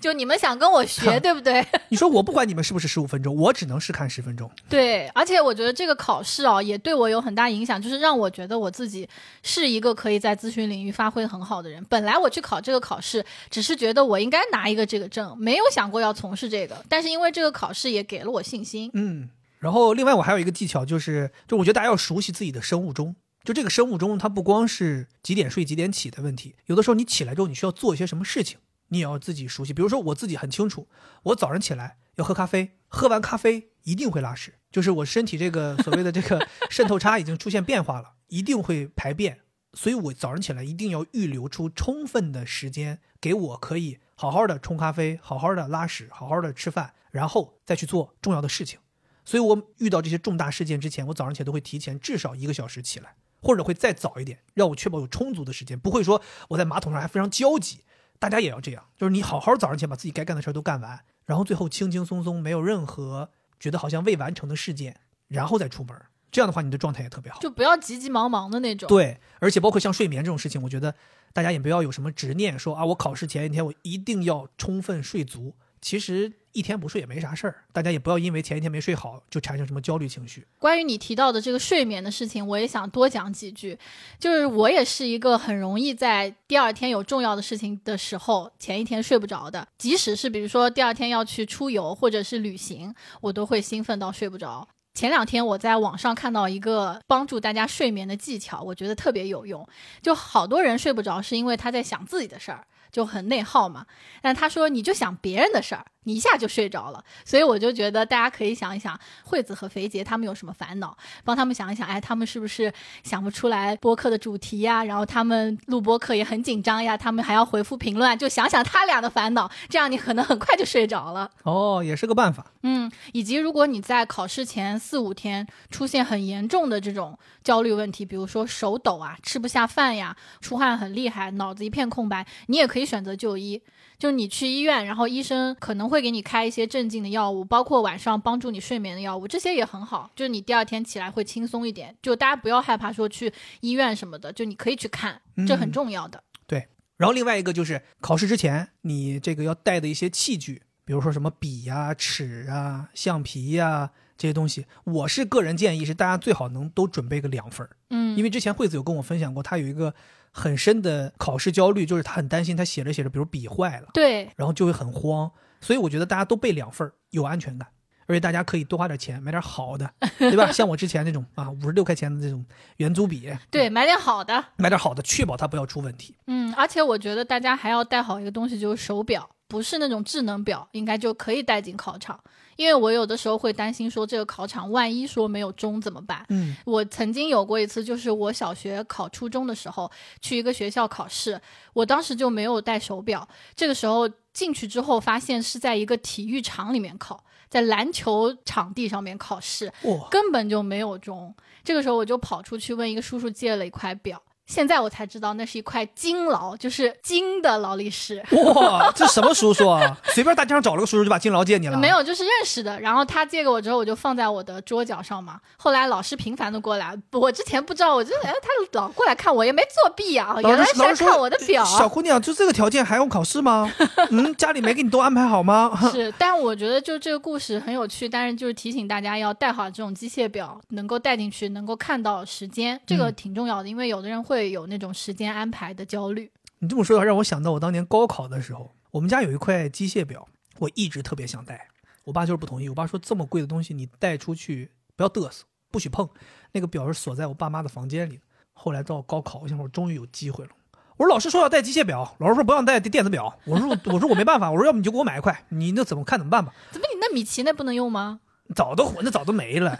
就你们想跟我学，对不对？你说我不管你们是不是十五分钟，我只能试看十分钟。对，而且我觉得这个考试啊，也对我有很大影响，就是让我觉得我自己是一个可以在咨询领域发挥很好的人。本来我去考这个考试，只是觉得我应该拿一个这个证，没有想过要从事这个。但是因为这个考试也给了我信心。嗯，然后另外我还有一个技巧，就是就我觉得大家要熟悉自己的生物钟。就这个生物钟，它不光是几点睡几点起的问题，有的时候你起来之后，你需要做一些什么事情，你也要自己熟悉。比如说我自己很清楚，我早上起来要喝咖啡，喝完咖啡一定会拉屎，就是我身体这个所谓的这个 渗透差已经出现变化了，一定会排便。所以我早上起来一定要预留出充分的时间，给我可以好好的冲咖啡，好好的拉屎，好好的吃饭，然后再去做重要的事情。所以我遇到这些重大事件之前，我早上起来都会提前至少一个小时起来。或者会再早一点，让我确保有充足的时间，不会说我在马桶上还非常焦急。大家也要这样，就是你好好早上起来把自己该干的事儿都干完，然后最后轻轻松松，没有任何觉得好像未完成的事件，然后再出门。这样的话，你的状态也特别好，就不要急急忙忙的那种。对，而且包括像睡眠这种事情，我觉得大家也不要有什么执念，说啊，我考试前一天我一定要充分睡足。其实一天不睡也没啥事儿，大家也不要因为前一天没睡好就产生什么焦虑情绪。关于你提到的这个睡眠的事情，我也想多讲几句。就是我也是一个很容易在第二天有重要的事情的时候，前一天睡不着的。即使是比如说第二天要去出游或者是旅行，我都会兴奋到睡不着。前两天我在网上看到一个帮助大家睡眠的技巧，我觉得特别有用。就好多人睡不着是因为他在想自己的事儿。就很内耗嘛，但他说你就想别人的事儿，你一下就睡着了，所以我就觉得大家可以想一想，惠子和肥杰他们有什么烦恼，帮他们想一想，哎，他们是不是想不出来播客的主题呀？然后他们录播课也很紧张呀，他们还要回复评论，就想想他俩的烦恼，这样你可能很快就睡着了。哦，也是个办法。嗯，以及如果你在考试前四五天出现很严重的这种焦虑问题，比如说手抖啊、吃不下饭呀、出汗很厉害、脑子一片空白，你也可以选择就医。就你去医院，然后医生可能会给你开一些镇静的药物，包括晚上帮助你睡眠的药物，这些也很好。就是你第二天起来会轻松一点。就大家不要害怕说去医院什么的，就你可以去看，这很重要的。对。然后另外一个就是考试之前你这个要带的一些器具。比如说什么笔呀、尺啊、橡皮呀这些东西，我是个人建议是大家最好能都准备个两份儿嗯，因为之前惠子有跟我分享过，他有一个很深的考试焦虑，就是他很担心他写着写着，比如笔坏了，对，然后就会很慌。所以我觉得大家都备两份儿有安全感，而且大家可以多花点钱买点好的，对吧？像我之前那种啊，五十六块钱的这种圆珠笔，对，买点好的，买点好的，确保它不要出问题。嗯，而且我觉得大家还要带好一个东西，就是手表。不是那种智能表，应该就可以带进考场。因为我有的时候会担心说，这个考场万一说没有钟怎么办？嗯，我曾经有过一次，就是我小学考初中的时候，去一个学校考试，我当时就没有带手表。这个时候进去之后，发现是在一个体育场里面考，在篮球场地上面考试，根本就没有钟。这个时候我就跑出去问一个叔叔借了一块表。现在我才知道，那是一块金劳，就是金的劳力士。哇，这什么叔叔啊？随便大街上找了个叔叔就把金劳借你了？没有，就是认识的。然后他借给我之后，我就放在我的桌角上嘛。后来老师频繁的过来，我之前不知道，我就哎，他老过来看我，也没作弊啊。原来是来看我的表。小姑娘，就这个条件还用考试吗？嗯，家里没给你都安排好吗？是，但我觉得就这个故事很有趣，但是就是提醒大家要带好这种机械表，能够带进去，能够看到时间，这个挺重要的，因为有的人会。会有那种时间安排的焦虑。你这么说的话，让我想到我当年高考的时候，我们家有一块机械表，我一直特别想带，我爸就是不同意。我爸说这么贵的东西你带出去不要嘚瑟，不许碰。那个表是锁在我爸妈的房间里。后来到高考，我想我终于有机会了。我说老师说要带机械表，老师说不让带电子表。我说我说我没办法，我说要不你就给我买一块，你那怎么看怎么办吧。怎么你那米奇那不能用吗？早都那早都没了。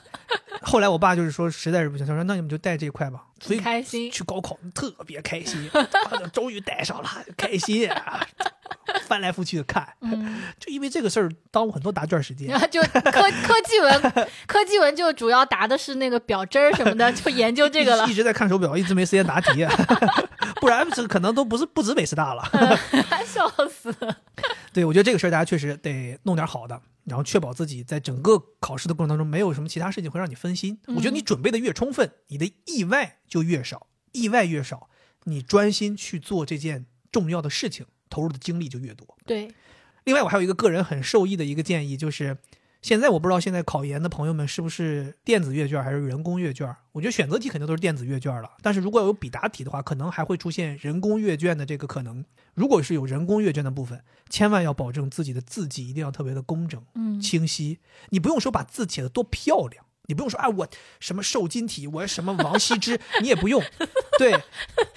后来我爸就是说实在是不行，他说那你们就带这块吧。所以开心去高考特别开心，终于带上了，开心啊！翻来覆去的看，嗯，就因为这个事儿耽误很多答卷时间。然后就科 科技文，科技文就主要答的是那个表针儿什么的，就研究这个了一。直在看手表，一直没时间答题，不然这可能都不是不止北师大了。笑死了。对，我觉得这个事儿大家确实得弄点好的，然后确保自己在整个考试的过程当中没有什么其他事情会让你分心。我觉得你准备的越充分，你的意外就越少，意外越少，你专心去做这件重要的事情，投入的精力就越多。对，另外，我还有一个个人很受益的一个建议，就是现在我不知道现在考研的朋友们是不是电子阅卷还是人工阅卷。我觉得选择题肯定都是电子阅卷了，但是如果有笔答题的话，可能还会出现人工阅卷的这个可能。如果是有人工阅卷的部分，千万要保证自己的字迹一定要特别的工整、嗯，清晰。你不用说把字写得多漂亮，你不用说哎我什么瘦金体，我什么王羲之，你也不用，对，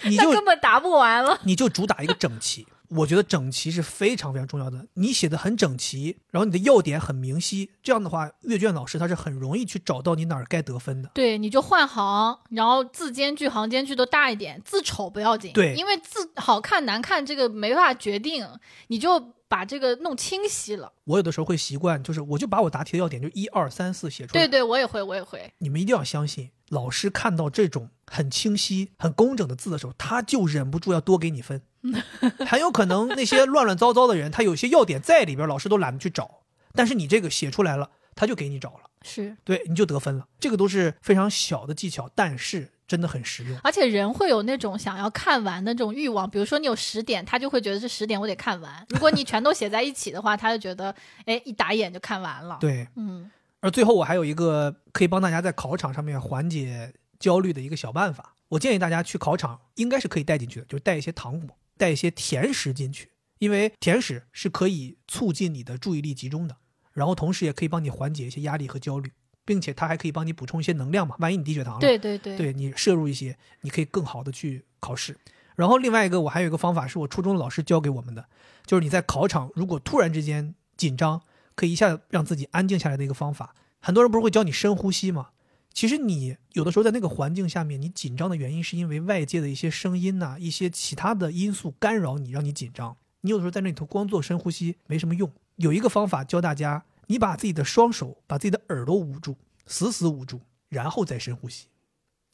你就 根本答不完了。你就主打一个整齐。我觉得整齐是非常非常重要的。你写的很整齐，然后你的要点很明晰，这样的话，阅卷老师他是很容易去找到你哪儿该得分的。对，你就换行，然后字间距、行间距都大一点，字丑不要紧，对因为字好看难看这个没法决定，你就把这个弄清晰了。我有的时候会习惯，就是我就把我答题的要点就一二三四写出来。对对，我也会，我也会。你们一定要相信，老师看到这种很清晰、很工整的字的时候，他就忍不住要多给你分。很有可能那些乱乱糟糟的人，他有些要点在里边，老师都懒得去找。但是你这个写出来了，他就给你找了，是，对，你就得分了。这个都是非常小的技巧，但是真的很实用。而且人会有那种想要看完的这种欲望，比如说你有十点，他就会觉得这十点我得看完。如果你全都写在一起的话，他就觉得，哎，一打眼就看完了。，对，嗯，而最后我还有一个可以帮大家在考场上面缓解焦虑的一个小办法。我建议大家去考场应该是可以带进去的，就是带一些糖果，带一些甜食进去，因为甜食是可以促进你的注意力集中的，然后同时也可以帮你缓解一些压力和焦虑，并且它还可以帮你补充一些能量嘛。万一你低血糖了，对对对，对你摄入一些，你可以更好的去考试。然后另外一个，我还有一个方法是我初中的老师教给我们的，就是你在考场如果突然之间紧张，可以一下让自己安静下来的一个方法。很多人不是会教你深呼吸吗？其实你有的时候在那个环境下面，你紧张的原因是因为外界的一些声音呐、一些其他的因素干扰你，让你紧张。你有的时候在那里头光做深呼吸没什么用。有一个方法教大家，你把自己的双手把自己的耳朵捂住，死死捂住，然后再深呼吸。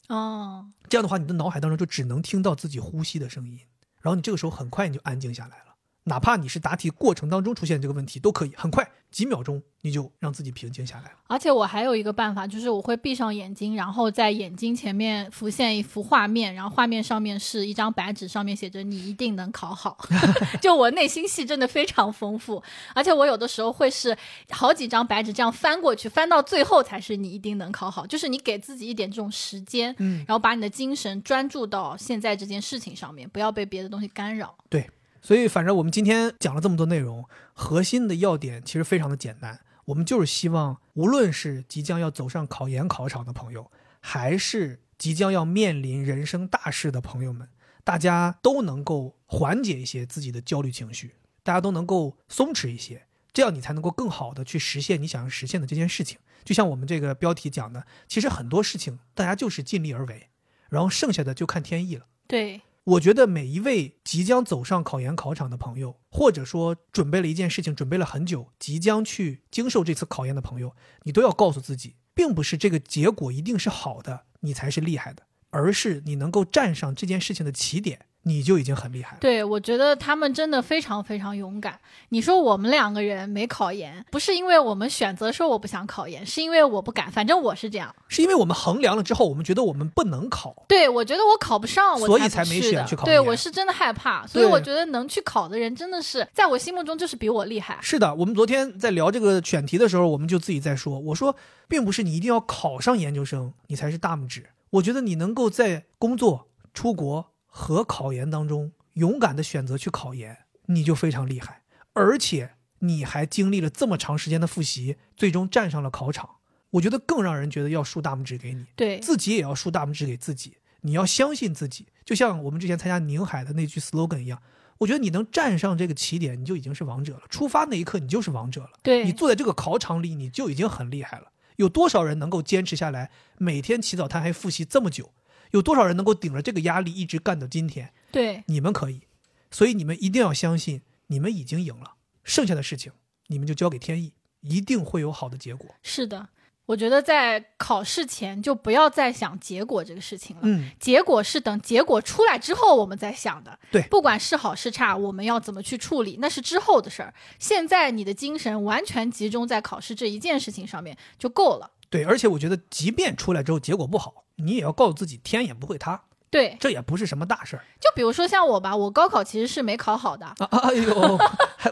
哦，这样的话，你的脑海当中就只能听到自己呼吸的声音，然后你这个时候很快你就安静下来了。哪怕你是答题过程当中出现这个问题，都可以很快几秒钟你就让自己平静下来了。而且我还有一个办法，就是我会闭上眼睛，然后在眼睛前面浮现一幅画面，然后画面上面是一张白纸，上面写着“你一定能考好”。就我内心戏真的非常丰富，而且我有的时候会是好几张白纸这样翻过去，翻到最后才是你一定能考好，就是你给自己一点这种时间，嗯，然后把你的精神专注到现在这件事情上面，不要被别的东西干扰。对。所以，反正我们今天讲了这么多内容，核心的要点其实非常的简单。我们就是希望，无论是即将要走上考研考场的朋友，还是即将要面临人生大事的朋友们，大家都能够缓解一些自己的焦虑情绪，大家都能够松弛一些，这样你才能够更好的去实现你想要实现的这件事情。就像我们这个标题讲的，其实很多事情大家就是尽力而为，然后剩下的就看天意了。对，我觉得每一位即将走上考研考场的朋友，或者说准备了一件事情，准备了很久，即将去经受这次考验的朋友，你都要告诉自己，并不是这个结果一定是好的，你才是厉害的，而是你能够站上这件事情的起点，你就已经很厉害了。对，我觉得他们真的非常非常勇敢。你说我们两个人没考研，不是因为我们选择说我不想考研，是因为我不敢。反正我是这样。是因为我们衡量了之后，我们觉得我们不能考。对，我觉得我考不上，我所以才才没选去考对，我是真的害怕，所以我觉得能去考的人真的是在我心目中就是比我厉害。是的，我们昨天在聊这个选题的时候，我们就自己在说，我说，并不是你一定要考上研究生，你才是大拇指。我觉得你能够在工作、出国和考研当中勇敢的选择去考研，你就非常厉害。而且你还经历了这么长时间的复习，最终站上了考场。我觉得更让人觉得要竖大拇指给你，对，自己也要竖大拇指给自己。你要相信自己，就像我们之前参加宁海的那句 slogan 一样。我觉得你能站上这个起点，你就已经是王者了。出发那一刻，你就是王者了。对你坐在这个考场里，你就已经很厉害了。有多少人能够坚持下来，每天起早贪黑复习这么久？有多少人能够顶着这个压力一直干到今天？对，你们可以，所以你们一定要相信，你们已经赢了。剩下的事情，你们就交给天意，一定会有好的结果。是的。我觉得在考试前就不要再想结果这个事情了，嗯，结果是等结果出来之后我们再想的。对不管是好是差，我们要怎么去处理，那是之后的事儿。现在你的精神完全集中在考试这一件事情上面就够了。对，而且我觉得，即便出来之后结果不好，你也要告诉自己，天也不会塌，对，这也不是什么大事儿就比如说像我吧，我高考其实是没考好的，啊！哎呦，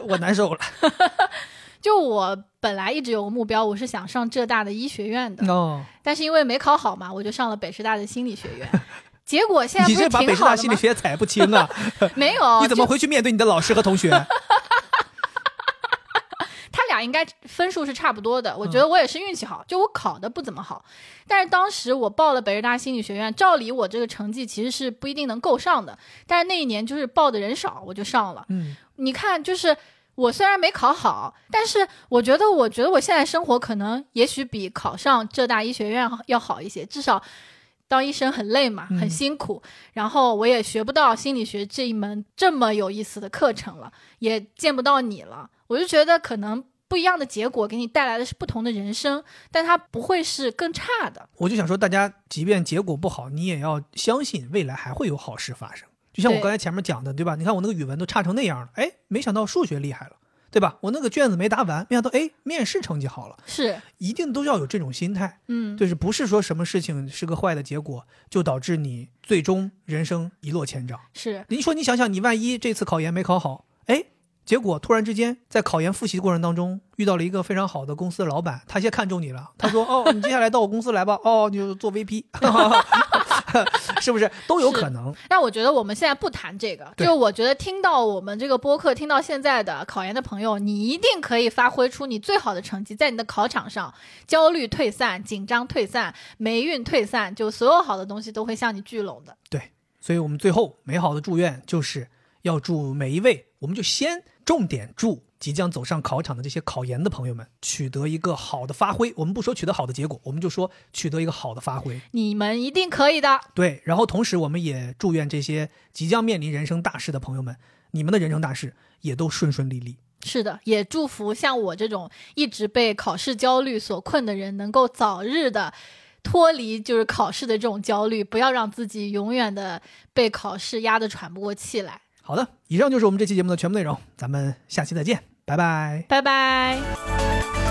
我难受了。就我本来一直有个目标，我是想上浙大的医学院的，哦，但是因为没考好嘛，我就上了北师大的心理学院。结果现在你这把北师大？心理学踩不清啊！没有，你怎么回去面对你的老师和同学？应该分数是差不多的。我觉得我也是运气好，就我考的不怎么好，但是当时我报了北师大心理学院，照理我这个成绩其实是不一定能够上的，但是那一年就是报的人少，我就上了。嗯，你看，就是我虽然没考好，但是我觉得，我觉得我现在生活可能也许比考上浙大医学院要好一些，至少。当医生很累嘛，嗯很辛苦，然后我也学不到心理学这一门这么有意思的课程了，也见不到你了，我就觉得可能不一样的结果给你带来的是不同的人生，但它不会是更差的。我就想说，大家即便结果不好，你也要相信未来还会有好事发生。就像我刚才前面讲的，对吧？你看我那个语文都差成那样了，哎，没想到数学厉害了，对吧？我那个卷子没答完，没想到哎，面试成绩好了，是，一定都要有这种心态。嗯，就是不是说什么事情是个坏的结果，就导致你最终人生一落千丈。是，你说你想想，你万一这次考研没考好，哎，结果突然之间在考研复习过程当中遇到了一个非常好的公司的老板，他先看中你了，他说：“ 哦，你接下来到我公司来吧，哦，你就做 VP，是不是都有可能？但我觉得我们现在不谈这个，就我觉得听到我们这个播客，听到现在的考研的朋友，你一定可以发挥出你最好的成绩，在你的考场上，焦虑退散，紧张退散，霉运退散，就所有好的东西都会向你聚拢的。对，所以我们最后美好的祝愿就是要祝每一位，我们就先重点祝即将走上考场的这些考研的朋友们取得一个好的发挥。我们不说取得好的结果，我们就说取得一个好的发挥。你们一定可以的。对，然后同时我们也祝愿这些即将面临人生大事的朋友们，你们的人生大事也都顺顺利利。是的，也祝福像我这种一直被考试焦虑所困的人，能够早日的脱离就是考试的这种焦虑，不要让自己永远的被考试压得喘不过气来。好的，以上就是我们这期节目的全部内容，咱们下期再见，拜拜。拜拜。